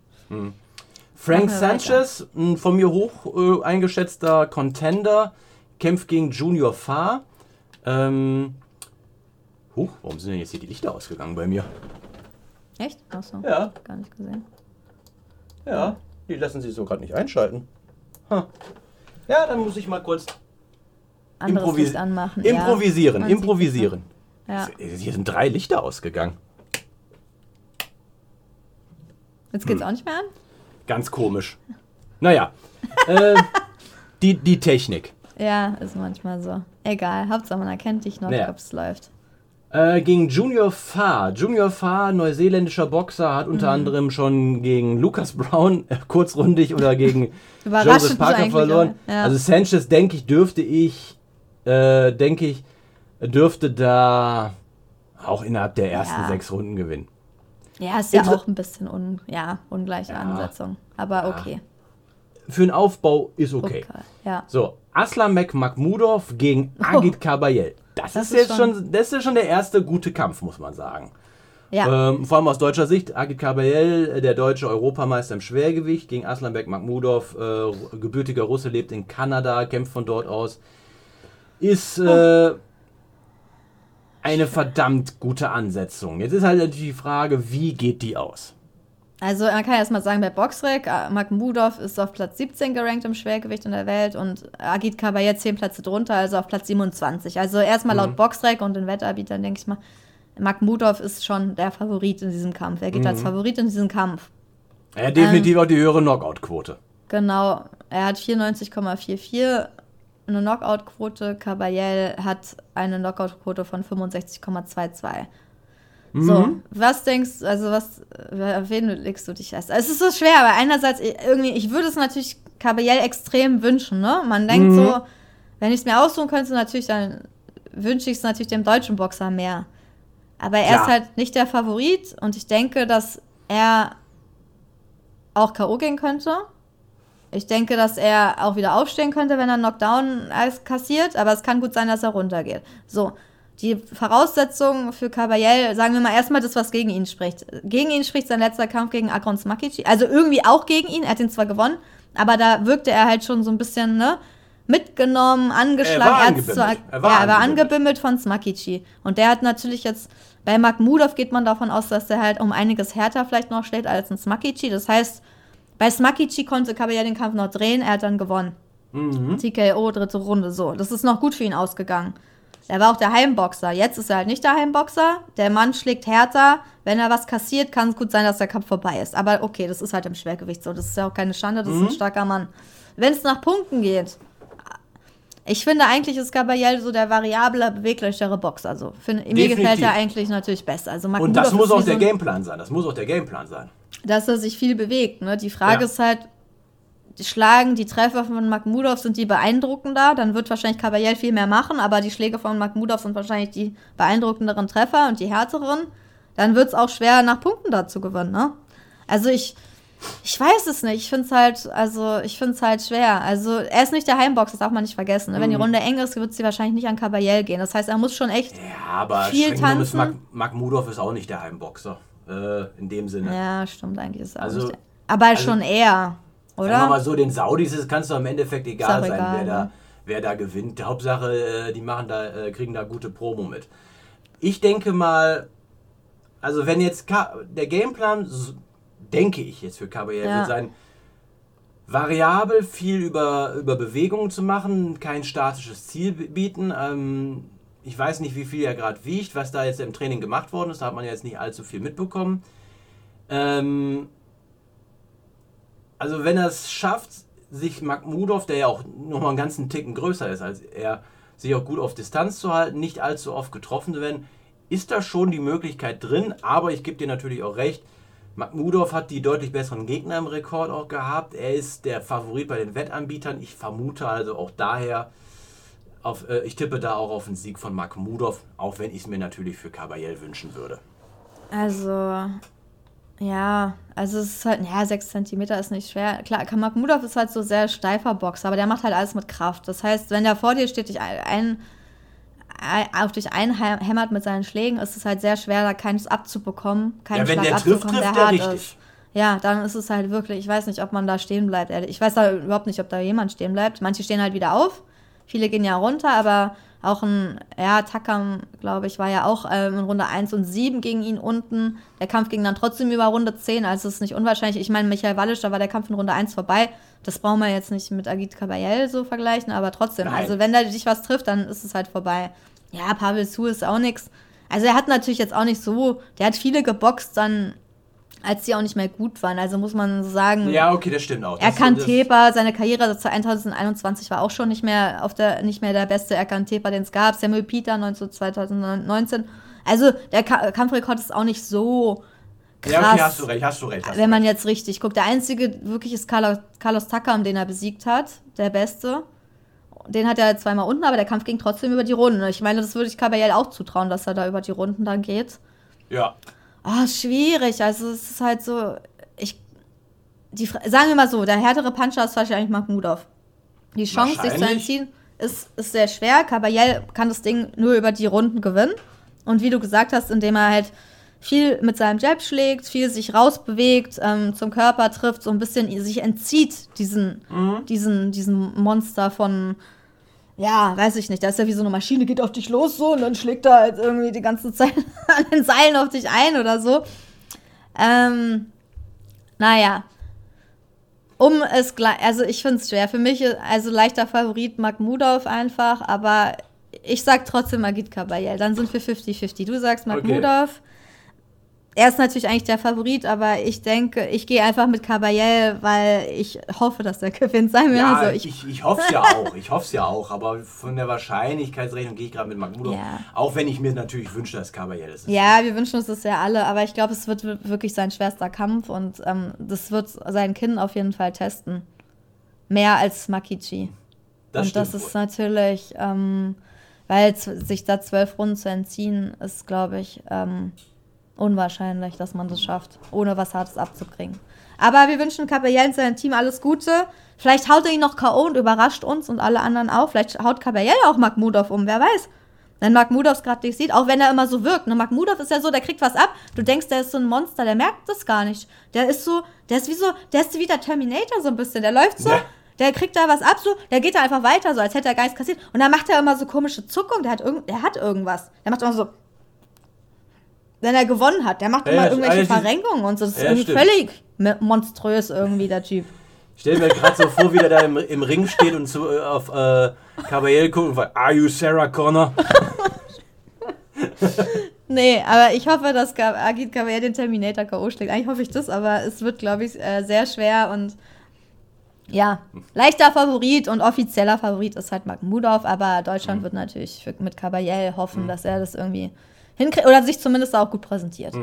Frank wir weiter. Sanchez, ein von mir hoch äh, eingeschätzter Contender, kämpft gegen Junior Farr. Ähm, huch, warum sind denn jetzt hier die Lichter ausgegangen bei mir? Echt? Achso. Ja. Gar nicht gesehen. Ja, die lassen sich so gerade nicht einschalten. Ha. Ja, dann muss ich mal kurz improvis- anmachen. ja. improvisieren. Ne? improvisieren. Ja. Hier sind drei Lichter ausgegangen. Jetzt Hm. geht's auch nicht mehr an? Ganz komisch. Naja, äh, die, die Technik. Ja, ist manchmal so. Egal, Hauptsache man erkennt dich noch, Ja. ob es läuft. Äh, gegen Junior Farr. Junior Farr, neuseeländischer Boxer, hat Mhm. unter anderem schon gegen Lucas Brown äh, kurzrundig oder gegen Joseph Parker verloren. ja. Also Sanchez, denke ich, dürfte ich, äh, denke ich, dürfte da auch innerhalb der ersten Ja. sechs Runden gewinnen. Ja, ist ja Inter- auch ein bisschen un ja, ungleiche Ansetzung. Aber okay. Für den Aufbau ist okay. okay. Ja. So, Aslamek Makhmudov gegen Oh. Agit Kabayel. Das, Das ist jetzt schon- schon, das ist schon der erste gute Kampf, muss man sagen. Ja. Ähm, vor allem aus deutscher Sicht, Agit Kabayel, äh, der deutsche Europameister im Schwergewicht, gegen Aslanbek Makhmudov, äh, gebürtiger Russe, lebt in Kanada, kämpft von dort aus. Ist äh, eine verdammt gute Ansetzung. Jetzt ist halt natürlich die Frage, wie geht die aus? Also man kann erst mal sagen, bei Boxrec, äh, Makhmudov ist auf Platz 17 gerankt im Schwergewicht in der Welt und Agit Kabayel 10 Plätze drunter, also auf Platz 27. Also erstmal Mhm. laut Boxrec und den Wettanbietern denke ich mal, Makhmudov ist schon der Favorit in diesem Kampf. Er geht Mhm. als Favorit in diesen Kampf. Er hat definitiv Ähm. auch die höhere Knockout-Quote. Genau, er hat 94,44 eine Knockout-Quote. Kabayel hat eine Knockout-Quote von 65,22. So, was denkst also was, auf wen legst du dich erst? Es ist so schwer, aber einerseits irgendwie, ich würde es natürlich Kabayel extrem wünschen, ne? Man denkt so, wenn ich es mir aussuchen könnte, natürlich, dann wünsche ich es natürlich dem deutschen Boxer mehr. Aber er Ja. ist halt nicht der Favorit und ich denke, dass er auch K.O. gehen könnte. Ich denke, dass er auch wieder aufstehen könnte, wenn er einen Knockdown als- kassiert, aber es kann gut sein, dass er runtergeht. So, die Voraussetzungen für Kabayel, sagen wir mal erstmal das, was gegen ihn spricht. Gegen ihn spricht sein letzter Kampf gegen Akron Smakici, also irgendwie auch gegen ihn, er hat ihn zwar gewonnen, aber da wirkte er halt schon so ein bisschen, ne, mitgenommen, angeschlagen. Er war zwar- Er war ja, er war angebimmelt. von Smakici. Und der hat natürlich jetzt, bei Makhmudov geht man davon aus, dass der halt um einiges härter vielleicht noch steht als ein Smakici. Das heißt, bei Smakici konnte Kabayel den Kampf noch drehen, er hat dann gewonnen. Mhm. TKO, dritte Runde, so. Das ist noch gut für ihn ausgegangen. Er war auch der Heimboxer. Jetzt ist er halt nicht der Heimboxer. Der Mann schlägt härter. Wenn er was kassiert, kann es gut sein, dass der Kampf vorbei ist. Aber okay, das ist halt im Schwergewicht so. Das ist ja auch keine Schande, das Mhm. ist ein starker Mann. Wenn es nach Punkten geht, ich finde eigentlich ist Gabriel so der variable, beweglicher Boxer. Also, find, mir Definitiv. gefällt er eigentlich natürlich besser. Also Und das muss auch der so Gameplan sein. Das muss auch der Gameplan sein. Dass er sich viel bewegt. Ne? Die Frage Ja. ist halt, die Schlagen, die Treffer von Makhmudov sind die beeindruckender. Dann wird wahrscheinlich Kabayel viel mehr machen, aber die Schläge von Makhmudov sind wahrscheinlich die beeindruckenderen Treffer und die härteren. dann wird es auch schwer, nach Punkten da zu gewinnen, ne? Also ich, ich weiß es nicht. Ich finde es halt, also ich finde es halt schwer. Also er ist nicht der Heimbox, das darf man nicht vergessen. ne? Wenn die Mhm. Runde eng ist, wird sie wahrscheinlich nicht an Caballel gehen. Das heißt, er muss schon echt, Ja, aber Viel tanzen. Mudorf ist auch nicht der Heimboxer. Äh, in dem Sinne. ja, stimmt eigentlich. Ist Also- nicht aber also- schon eher, Sagen wir mal oder? so, den Saudis ist, kannst du am Endeffekt egal sein, egal, wer, da, ne? wer da gewinnt. Hauptsache, äh, die machen da, äh, kriegen da gute Promo mit. Ich denke mal, also wenn jetzt der Gameplan, denke ich jetzt für Caballel, Ja. wird sein, variabel viel über, über Bewegungen zu machen, kein statisches Ziel bieten. Ähm, ich weiß nicht, wie viel er gerade wiegt, was da jetzt im Training gemacht worden ist, da hat man jetzt nicht allzu viel mitbekommen. Ähm, also wenn er es schafft, sich Magmudov, der ja auch nochmal einen ganzen Ticken größer ist als er, sich auch gut auf Distanz zu halten, nicht allzu oft getroffen zu werden, ist da schon die Möglichkeit drin. Aber ich gebe dir natürlich auch recht, Magmudov hat die deutlich besseren Gegner im Rekord auch gehabt. Er ist der Favorit bei den Wettanbietern. Ich vermute also auch daher, auf, äh, ich tippe da auch auf einen Sieg von Magmudov, auch wenn ich es mir natürlich für Caballel wünschen würde. Also, ja, also es ist halt, ja, 6 cm ist nicht schwer. Klar, Kamakmudov ist halt so sehr steifer Boxer, aber der macht halt alles mit Kraft. Das heißt, wenn der vor dir steht, dich ein, ein, auf dich einhämmert mit seinen Schlägen, ist es halt sehr schwer, da keins abzubekommen, keinen Ja, wenn Schlag der trifft, trifft der er hart richtig. ist. Ja, dann ist es halt wirklich, ich weiß nicht, ob man da stehen bleibt, ehrlich. Ich weiß da überhaupt nicht, ob da jemand stehen bleibt. Manche stehen halt wieder auf, viele gehen ja runter, aber auch ein, ja, Takam, glaube ich, war ja auch ähm, in Runde 1 und 7 gegen ihn unten. Der Kampf ging dann trotzdem über Runde 10, also es ist nicht unwahrscheinlich. Ich meine, Michael Wallisch, da war der Kampf in Runde 1 vorbei. Das brauchen wir jetzt nicht mit Agit Kabayel so vergleichen, aber trotzdem, Nein. also wenn da dich was trifft, dann ist es halt vorbei. Ja, Pavel Su ist auch nix. Also er hat natürlich jetzt auch nicht so, der hat viele geboxt dann, als die auch nicht mehr gut waren. Also muss man sagen, Ja, okay, das stimmt auch. Erkan Tepa, seine Karriere 2021 war auch schon nicht mehr auf der nicht mehr der beste Erkan Tepa, den es gab. Samuel Peter 19, 2019. Also der Ka Kampfrekord ist auch nicht so krass. Ja, okay, hast du recht, hast du recht. Hast wenn man recht. jetzt richtig guckt. Der einzige wirklich ist Carlos, Carlos Takam, den er besiegt hat, der Beste. Den hat er zweimal unten, aber der Kampf ging trotzdem über die Runden. Ich meine, das würde ich Caballel auch zutrauen, dass er da über die Runden dann geht. Ja, Ah, schwierig. Also es ist halt so, ich, die, sagen wir mal so, der härtere Puncher ist wahrscheinlich Mahmudov. Die Chance, sich zu entziehen, ist, ist sehr schwer. Caballel kann das Ding nur über die Runden gewinnen. Und wie du gesagt hast, indem er halt viel mit seinem Jab schlägt, viel sich rausbewegt, ähm, zum Körper trifft, so ein bisschen sich entzieht, diesen, diesen, diesen Monster von, ja, weiß ich nicht, da ist ja wie so eine Maschine, geht auf dich los so und dann schlägt er halt irgendwie die ganze Zeit an den Seilen auf dich ein oder so. Ähm, naja. Um es gleich, also ich finde es schwer. Für mich, also leichter Favorit Magmudov einfach, aber ich sag trotzdem Magit Kabayel. Dann sind wir 50-50. Du sagst Magmudov. Er ist natürlich eigentlich der Favorit, aber ich denke, ich gehe einfach mit Kabayel, weil ich hoffe, dass er gewinnt. Sei mir ja so. ich, Ich, ich, hoffe es ja auch. Ich hoffe es ja auch. Aber von der Wahrscheinlichkeitsrechnung gehe ich gerade mit Magmudov. Ja. Auch wenn ich mir natürlich wünsche, dass Caballel es ist. ja, wir wünschen uns das ja alle, aber ich glaube, es wird wir- wirklich sein schwerster Kampf und ähm, das wird sein Kinn auf jeden Fall testen. Mehr als Makichi. das und das stimmt ist wohl. natürlich, ähm, weil sich da zwölf Runden zu entziehen, ist, glaube ich, ähm, unwahrscheinlich, dass man das schafft, ohne was Hartes abzukriegen. Aber wir wünschen Caballel und seinem Team alles Gute. Vielleicht haut er ihn noch K.O. und überrascht uns und alle anderen auch. Vielleicht haut Caballel auch Magmudov um, wer weiß. Wenn Magmudov es gerade nicht sieht, auch wenn er immer so wirkt. Ne? Magmudov ist ja so, der kriegt was ab. Du denkst, der ist so ein Monster, der merkt das gar nicht. Der ist so, der ist wie so, der ist wie der Terminator so ein bisschen. Der läuft so, Ja. der kriegt da was ab, so, der geht da einfach weiter, so als hätte er gar nichts kassiert. Und dann macht er immer so komische Zuckungen, der hat, irgend, der hat irgendwas. Der macht immer so. Wenn er gewonnen hat, der macht Ja, immer ja, irgendwelche Verrenkungen und so. Das ist Ja, irgendwie stimmt. völlig monströs irgendwie, der Typ. Ich stelle mir gerade so vor, wie der da im, im Ring steht und zu, äh, auf äh, Caballel guckt und fragt, Are you Sarah Connor? Nee, aber ich hoffe, dass Agit Kabayel den Terminator K.O. schlägt. Eigentlich hoffe ich das, aber es wird, glaube ich, äh, sehr schwer und ja, leichter Favorit und offizieller Favorit ist halt Magmudov, aber Deutschland wird natürlich mit Kabayel hoffen, dass er das irgendwie hinkriegt oder sich zumindest auch gut präsentiert.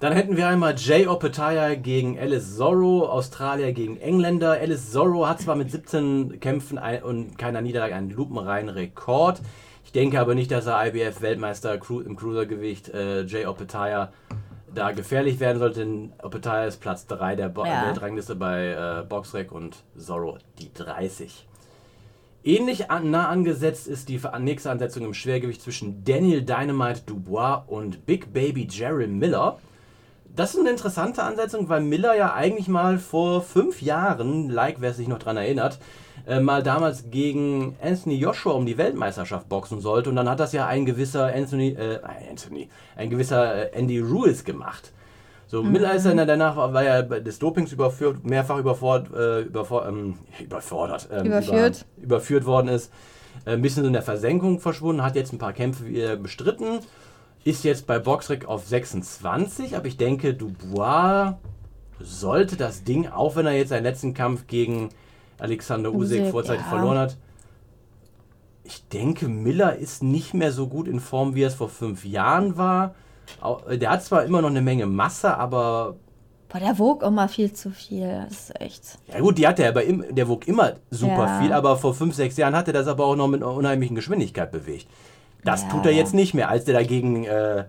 Dann hätten wir einmal Jay Opetaya gegen Alice Zorro, Australier gegen Engländer. Alice Zorro hat zwar mit 17 Kämpfen und keiner Niederlage einen lupenreinen Rekord. Ich denke aber nicht, dass er IBF-Weltmeister im Cruisergewicht äh, Jay Opetaya da gefährlich werden sollte. Denn Opetaya ist Platz 3 der Bo Ja. Weltrangliste bei äh, Boxrec und Zorro die 30. Ähnlich an, nah angesetzt ist die nächste Ansetzung im Schwergewicht zwischen Daniel Dynamite Dubois und Big Baby Jerry Miller. Das ist eine interessante Ansetzung, weil Miller ja eigentlich mal vor fünf Jahren, like wer sich noch dran erinnert, äh, mal damals gegen Anthony Joshua um die Weltmeisterschaft boxen sollte. Und dann hat das ja ein gewisser Anthony, äh, Anthony, ein gewisser äh, Andy Ruiz gemacht. So, Miller ist dann danach, war war ja des Dopings überführt, mehrfach überfordert, äh, überfor ähm, überfordert ähm, Überführt. Über, überführt worden ist. Äh, ein bisschen so in der Versenkung verschwunden, hat jetzt ein paar Kämpfe wieder bestritten. Ist jetzt bei Boxrec auf 26, aber ich denke, Dubois sollte das Ding, auch wenn er jetzt seinen letzten Kampf gegen Alexander Usyk, vorzeitig ja. verloren hat. Ich denke, Miller ist nicht mehr so gut in Form, wie er es vor fünf Jahren war. Der hat zwar immer noch eine Menge Masse, aber Boah, der wog immer viel zu viel. Das ist echt. ja gut, die hatte er aber im, der wog immer super Ja. viel, aber vor fünf, sechs Jahren hat er das aber auch noch mit einer unheimlichen Geschwindigkeit bewegt. Das Ja. tut er jetzt nicht mehr, als der dagegen, äh,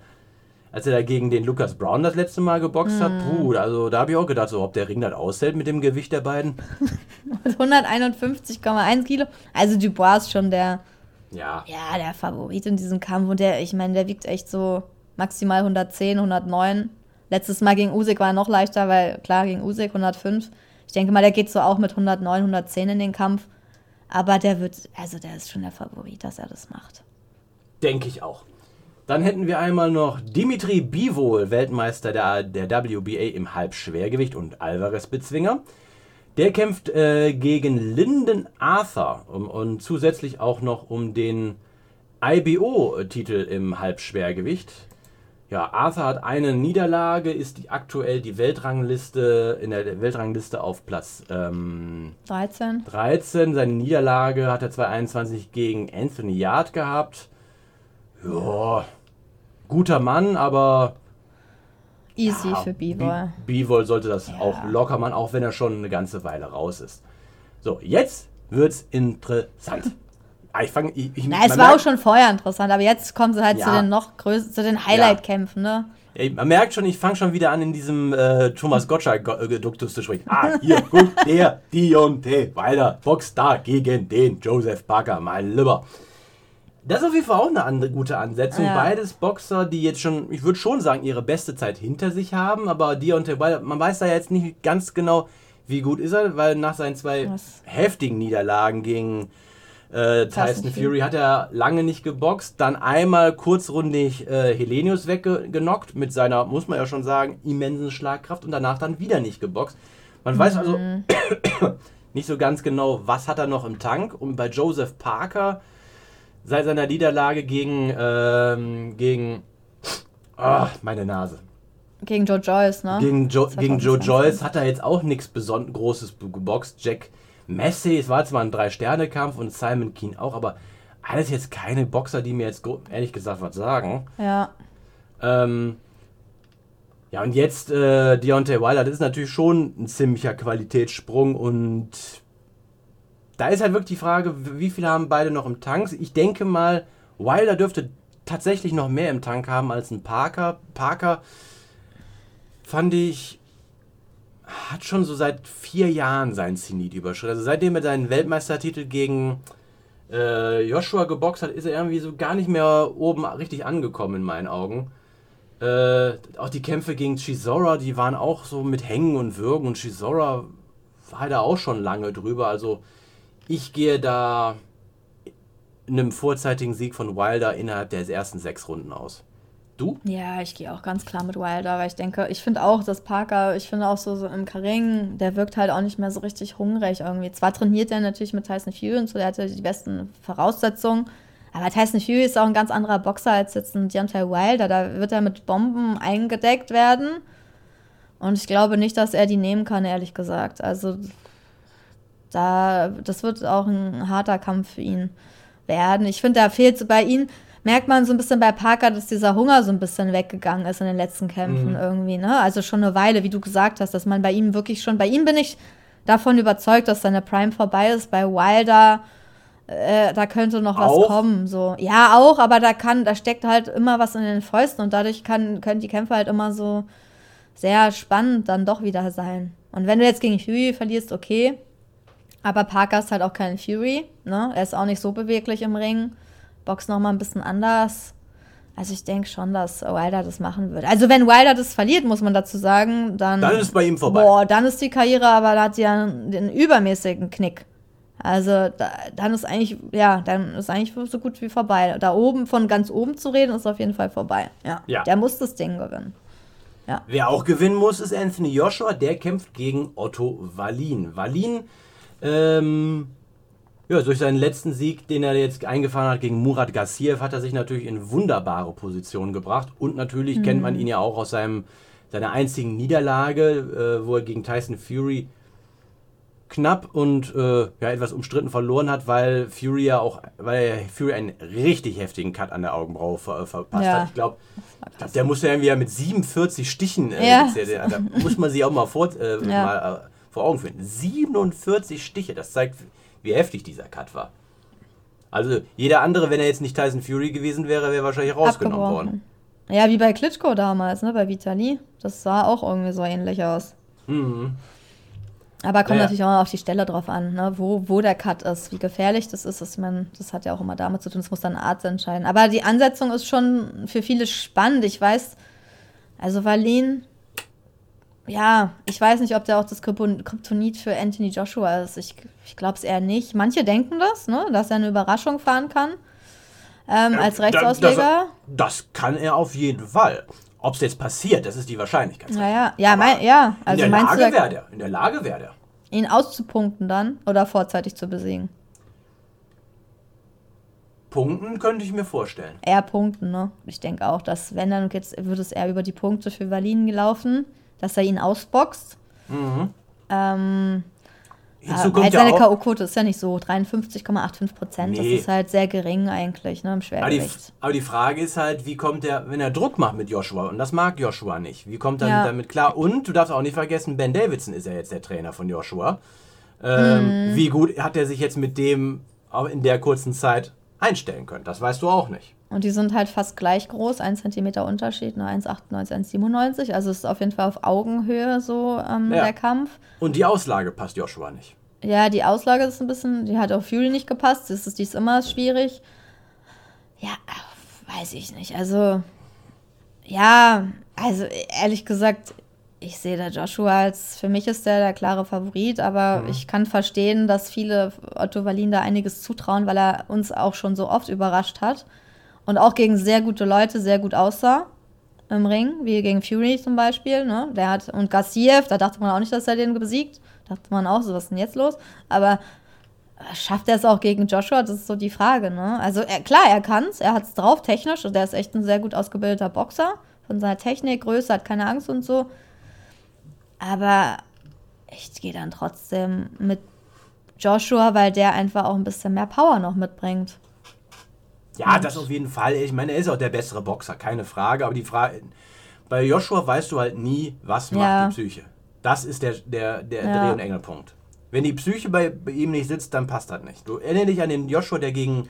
als er dagegen den Lukas Brown das letzte Mal geboxt hat. Mhm. Puh, also da habe ich auch gedacht, so, ob der Ring das aushält mit dem Gewicht der beiden. Mit 151,1 Kilo. Also Dubois ist schon der, Ja, ja, der Favorit in diesem Kampf. Und der, ich meine, der wiegt echt so maximal 110, 109. Letztes Mal gegen Usyk war er noch leichter, weil klar, gegen Usyk 105. Ich denke mal, der geht so auch mit 109, 110 in den Kampf. Aber der wird, also der ist schon der Favorit, dass er das macht. denke ich auch. Dann hätten wir einmal noch Dimitri Bivol, Weltmeister der, der WBA im Halbschwergewicht und Alvarez-Bezwinger. Der kämpft äh, gegen Lyndon Arthur um, und zusätzlich auch noch um den IBO-Titel im Halbschwergewicht. Ja, Arthur hat eine Niederlage, ist die, aktuell die Weltrangliste in der Weltrangliste auf Platz ähm, 13. 13. Seine Niederlage hat er 2021 gegen Anthony Yard gehabt. Ja, guter Mann, aber Easy ja, für Bivol. Bi- Bivol sollte das auch locker machen, auch wenn er schon eine ganze Weile raus ist. So, jetzt wird's interessant. Ah, Ich fange. Ich, ich, Na, es war auch merkt- schon vorher interessant, aber jetzt kommen sie halt zu Ja. den noch größeren, zu den Highlight-Kämpfen, ne? Ey, man merkt schon, ich fange schon wieder an, in diesem äh, Thomas Gottschalk-Duktus zu sprechen. Ah, hier, guck, der Dionte Wilder boxt da gegen den Joseph Parker, mein Lieber. Das ist auf jeden Fall auch eine andere gute Ansetzung. Ja. Beides Boxer, die jetzt schon, ich würde schon sagen, ihre beste Zeit hinter sich haben, aber Deontay Wilder, man weiß da jetzt nicht ganz genau, wie gut ist er, weil nach seinen zwei Was? heftigen Niederlagen gegen äh, Tyson Fury hat er lange nicht geboxt, dann einmal kurzrundig äh, Helenius weggenockt mit seiner, muss man ja schon sagen, immensen Schlagkraft und danach dann wieder nicht geboxt. Man weiß also nicht so ganz genau, was hat er noch im Tank. Und bei Joseph Parker, seit seiner Niederlage gegen, ähm, gegen, ah, meine Nase. Gegen Joe Joyce, ne? Gegen, jo gegen Joe 2020. Joyce hat er jetzt auch nichts besonders Großes geboxt. Jack Massey, es war zwar ein Drei-Sterne-Kampf und Simon Keen auch, aber alles jetzt keine Boxer, die mir jetzt ehrlich gesagt was sagen. Ja. Ähm, ja, und jetzt äh, Deontay Wilder, das ist natürlich schon ein ziemlicher Qualitätssprung und da ist halt wirklich die Frage, wie viel haben beide noch im Tank? Ich denke mal, Wilder dürfte tatsächlich noch mehr im Tank haben als ein Parker. Parker fand ich, hat schon so seit vier Jahren seinen Zenit überschritten. Also seitdem er seinen Weltmeistertitel gegen äh, Joshua geboxt hat, ist er irgendwie so gar nicht mehr oben richtig angekommen in meinen Augen. Äh, auch die Kämpfe gegen Chisora, die waren auch so mit Hängen und Würgen und Chisora war da auch schon lange drüber. Also ich gehe da einem vorzeitigen Sieg von Wilder innerhalb der ersten sechs Runden aus. Du? Ja, ich gehe auch ganz klar mit Wilder, weil ich denke, ich finde auch, dass Parker, ich finde auch so, so im Karing, der wirkt halt auch nicht mehr so richtig hungrig irgendwie. Zwar trainiert er natürlich mit Tyson Fury und so, der hatte die besten Voraussetzungen, aber Tyson Fury ist auch ein ganz anderer Boxer als jetzt ein Deontay Wilder. Da wird er mit Bomben eingedeckt werden und ich glaube nicht, dass er die nehmen kann, ehrlich gesagt. Also da, das wird auch ein harter Kampf für ihn werden. Ich finde, da fehlt bei ihm, merkt man so ein bisschen bei Parker, dass dieser Hunger so ein bisschen weggegangen ist in den letzten Kämpfen irgendwie, ne? Also schon eine Weile, wie du gesagt hast, dass man bei ihm wirklich schon, bei ihm bin ich davon überzeugt, dass seine Prime vorbei ist. Bei Wilder äh, da könnte noch was Auch? kommen. So. Ja, auch, aber da kann, da steckt halt immer was in den Fäusten und dadurch kann, können die Kämpfe halt immer so sehr spannend dann doch wieder sein. Und wenn du jetzt gegen Fury verlierst, okay. Aber Parker ist halt auch kein Fury, ne? Er ist auch nicht so beweglich im Ring. Box noch mal ein bisschen anders. Also ich denke schon, dass Wilder das machen wird. Also wenn Wilder das verliert, muss man dazu sagen, dann Dann ist bei ihm vorbei. Boah, dann ist die Karriere, aber da hat sie ja den übermäßigen Knick. Also da, dann ist eigentlich, ja, dann ist eigentlich so gut wie vorbei. Da oben, von ganz oben zu reden, ist auf jeden Fall vorbei. Ja. Ja. Der muss das Ding gewinnen. Wer auch gewinnen muss, ist Anthony Joshua. Der kämpft gegen Otto Wallin. Wallin, ähm, ja, durch seinen letzten Sieg, den er jetzt eingefahren hat gegen Murat Gassiev, hat er sich natürlich in wunderbare Position gebracht. Und natürlich kennt man ihn ja auch aus seinem, seiner einzigen Niederlage, äh, wo er gegen Tyson Fury knapp und äh, ja, etwas umstritten verloren hat, weil Fury ja auch, weil er Fury einen richtig heftigen Cut an der Augenbraue ver, verpasst Ja. hat. Ich glaube, der musste ja irgendwie mit 47 Stichen, äh, Ja. der, der, da muss man sich auch mal vor, äh, Ja. mal, äh, vor Augen führen. 47 Stiche, das zeigt, wie heftig dieser Cut war. Also jeder andere, wenn er jetzt nicht Tyson Fury gewesen wäre, wäre wahrscheinlich rausgenommen worden. Ja, wie bei Klitschko damals, ne, bei Vitali. Das sah auch irgendwie so ähnlich aus. Mhm. Aber kommt Naja. natürlich auch auf die Stelle drauf an, ne? wo, wo der Cut ist, wie gefährlich das ist. Das, man, das hat ja auch immer damit zu tun, das muss dann ein Arzt entscheiden. Aber die Ansetzung ist schon für viele spannend. Ich weiß, also Valin, ja, ich weiß nicht, ob der auch das Krypton- Kryptonit für Anthony Joshua ist. Ich, ich glaube es eher nicht. Manche denken das, ne? dass er eine Überraschung fahren kann. Ähm, als Rechtsausleger. Das, das kann er auf jeden Fall. Ob es jetzt passiert, das ist die Wahrscheinlichkeit. Ja, ja, ja, mein, ja. Also in der meinst Lage wäre der. In der Lage wäre der. ihn auszupunkten dann oder vorzeitig zu besiegen? Punkten könnte ich mir vorstellen. Eher Punkten, ne? Ich denke auch, dass wenn dann jetzt wird es eher über die Punkte für Valin gelaufen, dass er ihn ausboxt. Ähm, Hinzu äh, kommt halt ja seine auch, K.O.-Quote ist ja nicht so 53,85 Prozent. Das Nee. ist halt sehr gering eigentlich, ne, im aber die, Schwergewicht. aber die Frage ist halt, wie kommt er, wenn er Druck macht mit Joshua, und das mag Joshua nicht, wie kommt er Ja. damit klar? Und du darfst auch nicht vergessen, Ben Davidson ist ja jetzt der Trainer von Joshua. Ähm, Mhm. Wie gut hat er sich jetzt mit dem auch in der kurzen Zeit einstellen können? Das weißt du auch nicht. Und die sind halt fast gleich groß, 1 Zentimeter Unterschied, ne, 1,98, 1,97. Also es ist auf jeden Fall auf Augenhöhe so ähm, Ja. der Kampf. Und die Auslage passt Joshua nicht. Ja, die Auslage ist ein bisschen, die hat auf Fury nicht gepasst. Das ist, die ist immer schwierig. Ja, weiß ich nicht. Also, ja, also ehrlich gesagt, ich sehe da Joshua als, für mich ist der der klare Favorit, aber ich kann verstehen, dass viele Otto Wallin da einiges zutrauen, weil er uns auch schon so oft überrascht hat und auch gegen sehr gute Leute sehr gut aussah im Ring, wie gegen Fury zum Beispiel. Ne? Der hat, und Gassiev, da dachte man auch nicht, dass er den besiegt. Dachte man auch, so was ist denn jetzt los? Aber äh, schafft er es auch gegen Joshua? Das ist so die Frage. Ne? Also er, klar, er kann es, er hat es drauf technisch. Und der ist echt ein sehr gut ausgebildeter Boxer. Von seiner Technik, Größe, hat keine Angst und so. Aber ich gehe dann trotzdem mit Joshua, weil der einfach auch ein bisschen mehr Power noch mitbringt. Ja, das auf jeden Fall. Ich meine, er ist auch der bessere Boxer, keine Frage. Aber die Frage, bei Joshua weißt du halt nie, was macht Ja. die Psyche. Das ist der, der, der Ja. Dreh- und Engelpunkt. Wenn die Psyche bei, bei ihm nicht sitzt, dann passt das nicht. Du erinnerst dich an den Joshua, der gegen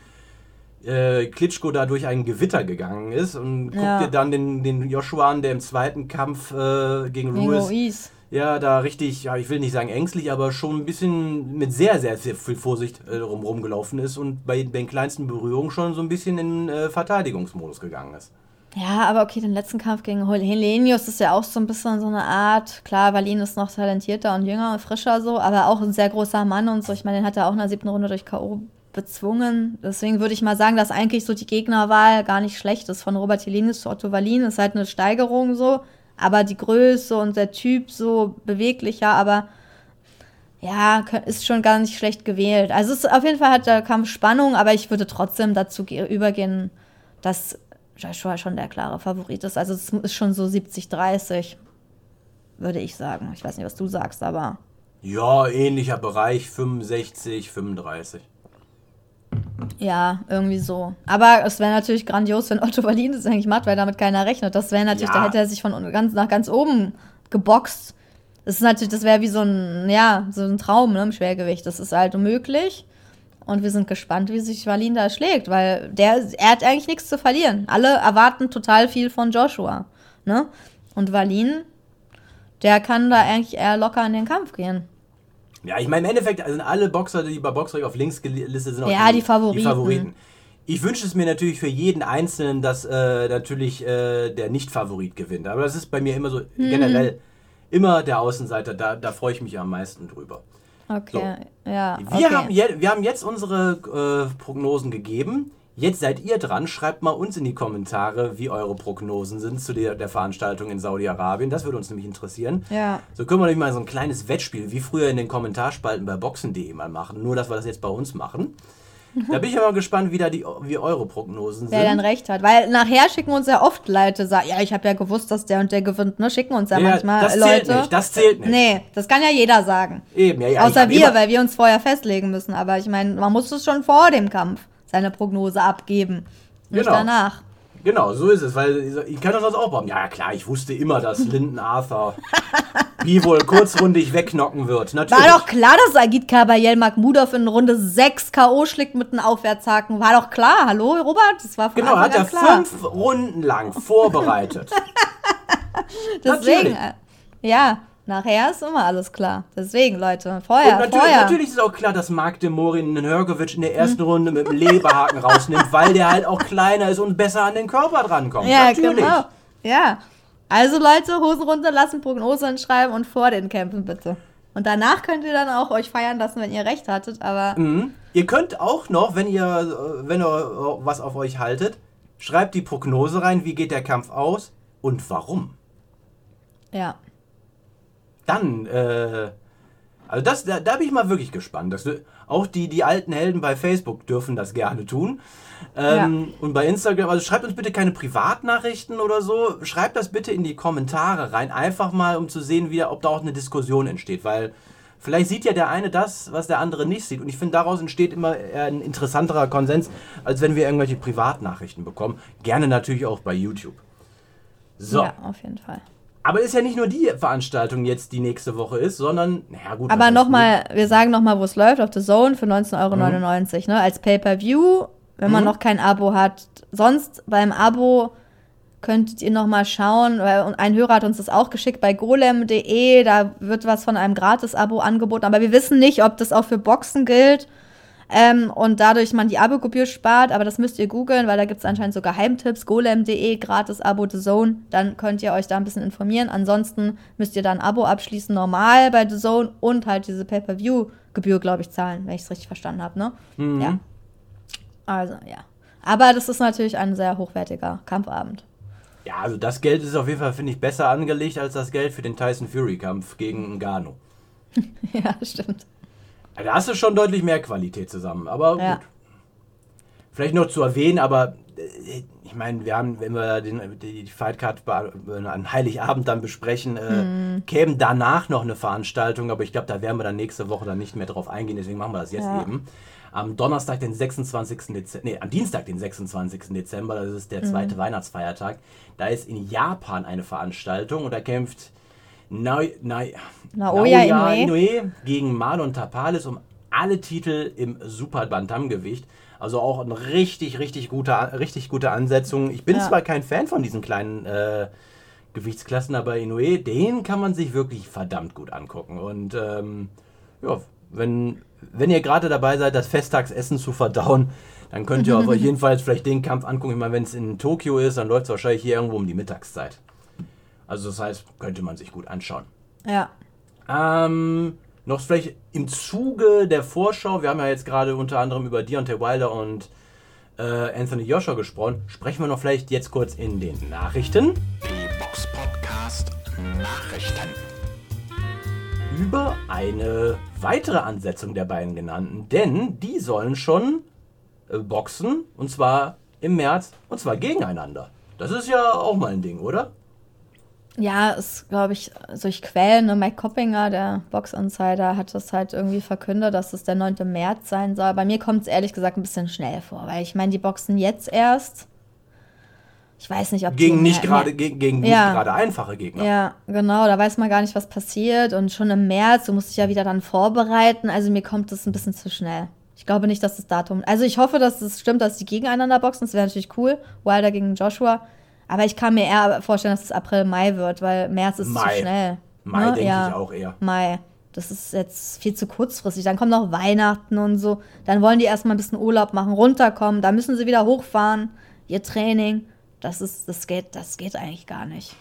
äh, Klitschko da durch ein Gewitter gegangen ist und guck Ja. dir dann den, den Joshua an, der im zweiten Kampf äh, gegen Lewis Ruiz. Ja, da richtig, ja, ich will nicht sagen ängstlich, aber schon ein bisschen mit sehr, sehr viel Vorsicht äh, rum, rumgelaufen ist und bei den kleinsten Berührungen schon so ein bisschen in äh, Verteidigungsmodus gegangen ist. Ja, aber okay, den letzten Kampf gegen Hel- Helenius ist ja auch so ein bisschen so eine Art. Klar, Valin ist noch talentierter und jünger und frischer so, aber auch ein sehr großer Mann und so. Ich meine, den hat er auch in der siebten Runde durch K.O. bezwungen. Deswegen würde ich mal sagen, dass eigentlich so die Gegnerwahl gar nicht schlecht ist. Von Robert Helenius zu Otto Valin ist halt eine Steigerung so, aber die Größe und der Typ so beweglicher, aber ja, ist schon gar nicht schlecht gewählt. Also es auf jeden Fall hat der Kampf Spannung, aber ich würde trotzdem dazu ge- übergehen, dass Joshua schon der klare Favorit ist. Also es ist schon so 70-30, würde ich sagen. Ich weiß nicht, was du sagst, aber Ja, ähnlicher Bereich, 65, 35. ja, irgendwie so. Aber es wäre natürlich grandios, wenn Otto Wallin das eigentlich macht, weil damit keiner rechnet. Das wäre natürlich, Ja. da hätte er sich von ganz nach ganz oben geboxt. Das ist natürlich, das wäre wie so ein, ja, so ein Traum ne, im Schwergewicht. Das ist halt unmöglich. Und wir sind gespannt, wie sich Wallin da schlägt, weil der, er hat eigentlich nichts zu verlieren. Alle erwarten total viel von Joshua. Ne? Und Wallin, der kann da eigentlich eher locker in den Kampf gehen. Ja, ich meine, im Endeffekt sind alle Boxer, die bei Boxrec auf links gelistet sind, auch Ja, die Favoriten. Ich wünsche es mir natürlich für jeden Einzelnen, dass äh, natürlich äh, der Nicht-Favorit gewinnt. Aber das ist bei mir immer so Mhm. generell immer der Außenseiter. Da, da freue ich mich am meisten drüber. Okay, ja. Wir, okay. haben je, wir haben jetzt unsere äh, Prognosen gegeben. Jetzt seid ihr dran. Schreibt mal uns in die Kommentare, wie eure Prognosen sind zu der, der Veranstaltung in Saudi-Arabien. Das würde uns nämlich interessieren. Ja. So können wir nämlich mal so ein kleines Wettspiel wie früher in den Kommentarspalten bei Boxen.de mal machen. Nur, dass wir das jetzt bei uns machen. Da bin ich aber gespannt, wie, da die, wie eure Prognosen Wer dann sind. recht hat. Weil nachher schicken uns ja oft Leute, sagen, ja, ich habe ja gewusst, dass der und der gewinnt. Ne? Schicken uns ja, Ja, manchmal das Leute. zählt nicht. Das zählt nicht. Nee, das kann ja jeder sagen. Eben, ja, ja, Außer wir, weil wir uns vorher festlegen müssen. Aber ich meine, man muss es schon vor dem Kampf seine Prognose abgeben. Nicht Genau. danach. Genau, so ist es, weil ich kann das auch bauen. Ja, klar, ich wusste immer, dass Lyndon Arthur Bivol kurzrundig wegknocken wird. Natürlich. War doch klar, dass Agit Kabayel Makhmudov in Runde 6 K.O. schlägt mit einem Aufwärtshaken. War doch klar. Hallo, Robert? Das war von Genau, hat er klar. fünf Runden lang vorbereitet. Deswegen, Natürlich. äh, ja, nachher ist immer alles klar. Deswegen, Leute, vorher, Und natürlich, vorher. natürlich ist auch klar, dass Mark Demorin den Hörgewitsch in der ersten Runde mit dem Leberhaken rausnimmt, weil der halt auch kleiner ist und besser an den Körper drankommt. Ja, natürlich. genau. Ja. Also Leute, Hosen runterlassen, Prognosen schreiben und vor den Kämpfen bitte. Und danach könnt ihr dann auch euch feiern lassen, wenn ihr recht hattet, aber Mhm. Ihr könnt auch noch, wenn ihr, wenn ihr was auf euch haltet, schreibt die Prognose rein, wie geht der Kampf aus und warum. ja. Dann, äh, also das, da, da bin ich mal wirklich gespannt. Das, auch die, die alten Helden bei Facebook dürfen das gerne tun. Ähm, Und bei Instagram, also schreibt uns bitte keine Privatnachrichten oder so. Schreibt das bitte in die Kommentare rein. Einfach mal, um zu sehen, wie, ob da auch eine Diskussion entsteht. Weil vielleicht sieht ja der eine das, was der andere nicht sieht. Und ich finde, daraus entsteht immer eher ein interessanterer Konsens, als wenn wir irgendwelche Privatnachrichten bekommen. Gerne natürlich auch bei YouTube. So. Ja, auf jeden Fall. Aber ist ja nicht nur die Veranstaltung jetzt, die nächste Woche ist, sondern, naja gut. Aber nochmal, wir sagen nochmal, wo es läuft, auf The Zone für 19,99 Euro, ne? Als Pay-Per-View, wenn man Mhm. noch kein Abo hat. Sonst beim Abo könntet ihr nochmal schauen, weil ein Hörer hat uns das auch geschickt bei golem.de, da wird was von einem Gratis-Abo angeboten, aber wir wissen nicht, ob das auch für Boxen gilt. Ähm, und dadurch man die Abogebühr spart, aber das müsst ihr googeln, weil da gibt es anscheinend so Geheimtipps, golem.de, gratis Abo The Zone, dann könnt ihr euch da ein bisschen informieren. Ansonsten müsst ihr da ein Abo abschließen, normal bei The Zone und halt diese Pay-Per-View-Gebühr, glaube ich, zahlen, wenn ich es richtig verstanden habe, ne? Mhm. Ja. Also, ja. Aber das ist natürlich ein sehr hochwertiger Kampfabend. Ja, also das Geld ist auf jeden Fall, finde ich, besser angelegt als das Geld für den Tyson Fury-Kampf gegen Ngannou. ja, stimmt. Da hast du schon deutlich mehr Qualität zusammen, aber Ja. gut. Vielleicht noch zu erwähnen, aber äh, ich meine, wir haben, wenn wir den, die, Fightcard be- an Heiligabend dann besprechen, äh, Mhm. käme danach noch eine Veranstaltung, aber ich glaube, da werden wir dann nächste Woche dann nicht mehr drauf eingehen, deswegen machen wir das jetzt Ja. eben. Am Donnerstag, den 26. Dezember, nee, am Dienstag, den 26. Dezember, das ist der zweite Weihnachtsfeiertag, da ist in Japan eine Veranstaltung und da kämpft Nai, Nai, Naoya Inoue. Inoue gegen Marlon Tapalis um alle Titel im Super Bantam-Gewicht. Also auch eine richtig, richtig gute, richtig gute Ansetzung. Ich bin Ja. zwar kein Fan von diesen kleinen äh, Gewichtsklassen, aber Inoue, den kann man sich wirklich verdammt gut angucken. Und ähm, ja, wenn, wenn ihr gerade dabei seid, das Festtagsessen zu verdauen, dann könnt ihr auf jeden Fall vielleicht den Kampf angucken. Ich meine, wenn es in Tokio ist, dann läuft es wahrscheinlich hier irgendwo um die Mittagszeit. Also das heißt, könnte man sich gut anschauen. Ja. Ähm, noch vielleicht im Zuge der Vorschau, wir haben ja jetzt gerade unter anderem über Deontay Wilder und äh, Anthony Joshua gesprochen, sprechen wir noch vielleicht jetzt kurz in den Nachrichten Die Box Podcast Nachrichten. über eine weitere Ansetzung der beiden genannten, denn die sollen schon äh, boxen und zwar im März und zwar gegeneinander. Das ist ja auch mal ein Ding, oder? Ja, ist, glaube ich, durch Quellen, ne? Mike Coppinger, der Box Insider, hat das halt irgendwie verkündet, dass es der 9. März sein soll. Bei mir kommt es ehrlich gesagt ein bisschen schnell vor, weil ich meine, die boxen jetzt erst. Ich weiß nicht, ob Gegen nicht gerade gegen, gegen nicht Ja. gerade einfache Gegner. Ja, genau, da weiß man gar nicht, was passiert. Und schon im März, du musst dich ja wieder dann vorbereiten. Also mir kommt das ein bisschen zu schnell. Ich Ich glaube nicht, dass das Datum. Also ich hoffe, dass es stimmt, dass die gegeneinander boxen. Das wäre natürlich cool. Wilder gegen Joshua. Aber ich kann mir eher vorstellen, dass es April, Mai wird, weil März ist Mai. zu schnell. Mai Ne? denke Ja. ich auch eher. Mai. Das ist jetzt viel zu kurzfristig. Dann kommt noch Weihnachten und so. Dann wollen die erstmal ein bisschen Urlaub machen, runterkommen. Dann müssen sie wieder hochfahren. Ihr Training. Das ist, das geht, das geht eigentlich gar nicht.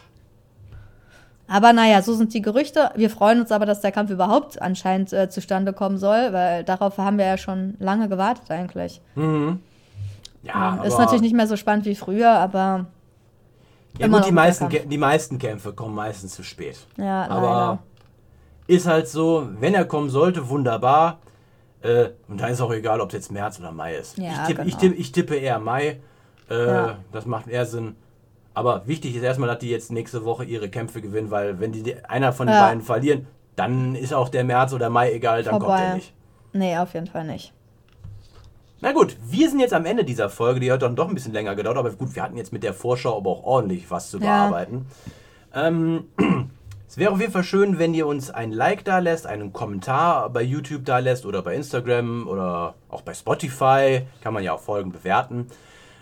Aber naja, so sind die Gerüchte. Wir freuen uns aber, dass der Kampf überhaupt anscheinend äh, zustande kommen soll, weil darauf haben wir ja schon lange gewartet eigentlich. Ja, ist aber- natürlich nicht mehr so spannend wie früher, aber Ja immer gut, die meisten, Kampf. Die meisten Kämpfe kommen meistens zu spät. ja, Aber leider. ist halt so, wenn er kommen sollte, wunderbar. Äh, und dann ist auch egal, ob es jetzt März oder Mai ist. Ja, ich, tippe, ich, genau. tippe, ich tippe eher Mai. Äh, Ja. Das macht eher Sinn. Aber wichtig ist erstmal, dass die jetzt nächste Woche ihre Kämpfe gewinnen, weil wenn die die- einer von den Ja. beiden verlieren, dann ist auch der März oder Mai egal, dann kommt er Vorbei. nicht. Nee, auf jeden Fall nicht. Na gut, wir sind jetzt am Ende dieser Folge, die hat dann doch ein bisschen länger gedauert, aber gut, wir hatten jetzt mit der Vorschau aber auch ordentlich was zu Ja. bearbeiten. Ähm, es wäre auf jeden Fall schön, wenn ihr uns ein Like da lässt, einen Kommentar bei YouTube da lässt oder bei Instagram oder auch bei Spotify, kann man ja auch Folgen bewerten.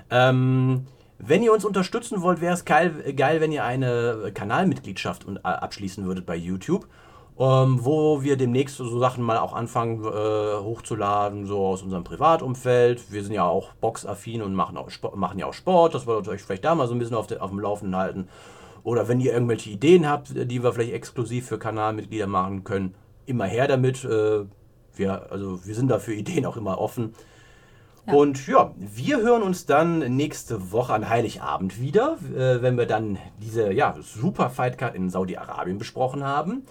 Ähm, wenn ihr uns unterstützen wollt, wäre es geil, geil, wenn ihr eine Kanalmitgliedschaft abschließen würdet bei YouTube, ähm, wo wir demnächst so Sachen mal auch anfangen äh, hochzuladen, so aus unserem Privatumfeld. Wir sind ja auch boxaffin und machen, auch Sport, machen ja auch Sport, das wollt ihr euch vielleicht da mal so ein bisschen auf, de, auf dem Laufenden halten. Oder wenn ihr irgendwelche Ideen habt, die wir vielleicht exklusiv für Kanalmitglieder machen können, immer her damit. Äh, wir, also wir sind da für Ideen auch immer offen. Und ja, wir hören uns dann nächste Woche an Heiligabend wieder, äh, wenn wir dann diese ja, Super Fight Card in Saudi-Arabien besprochen haben.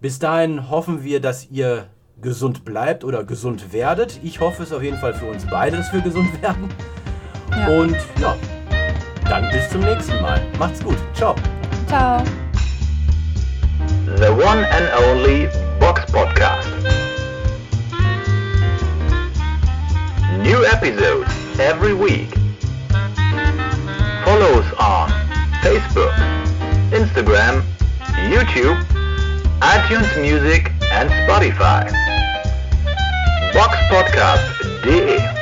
Bis dahin hoffen wir, dass ihr gesund bleibt oder gesund werdet. Ich hoffe es auf jeden Fall für uns beide, dass wir gesund werden. Ja. Und ja, dann bis zum nächsten Mal. Macht's gut. Ciao. Ciao. The one and only Box Podcast. New episodes every week. Follow us on Facebook, Instagram, YouTube, iTunes Music and Spotify. Box podcast. Podcast.de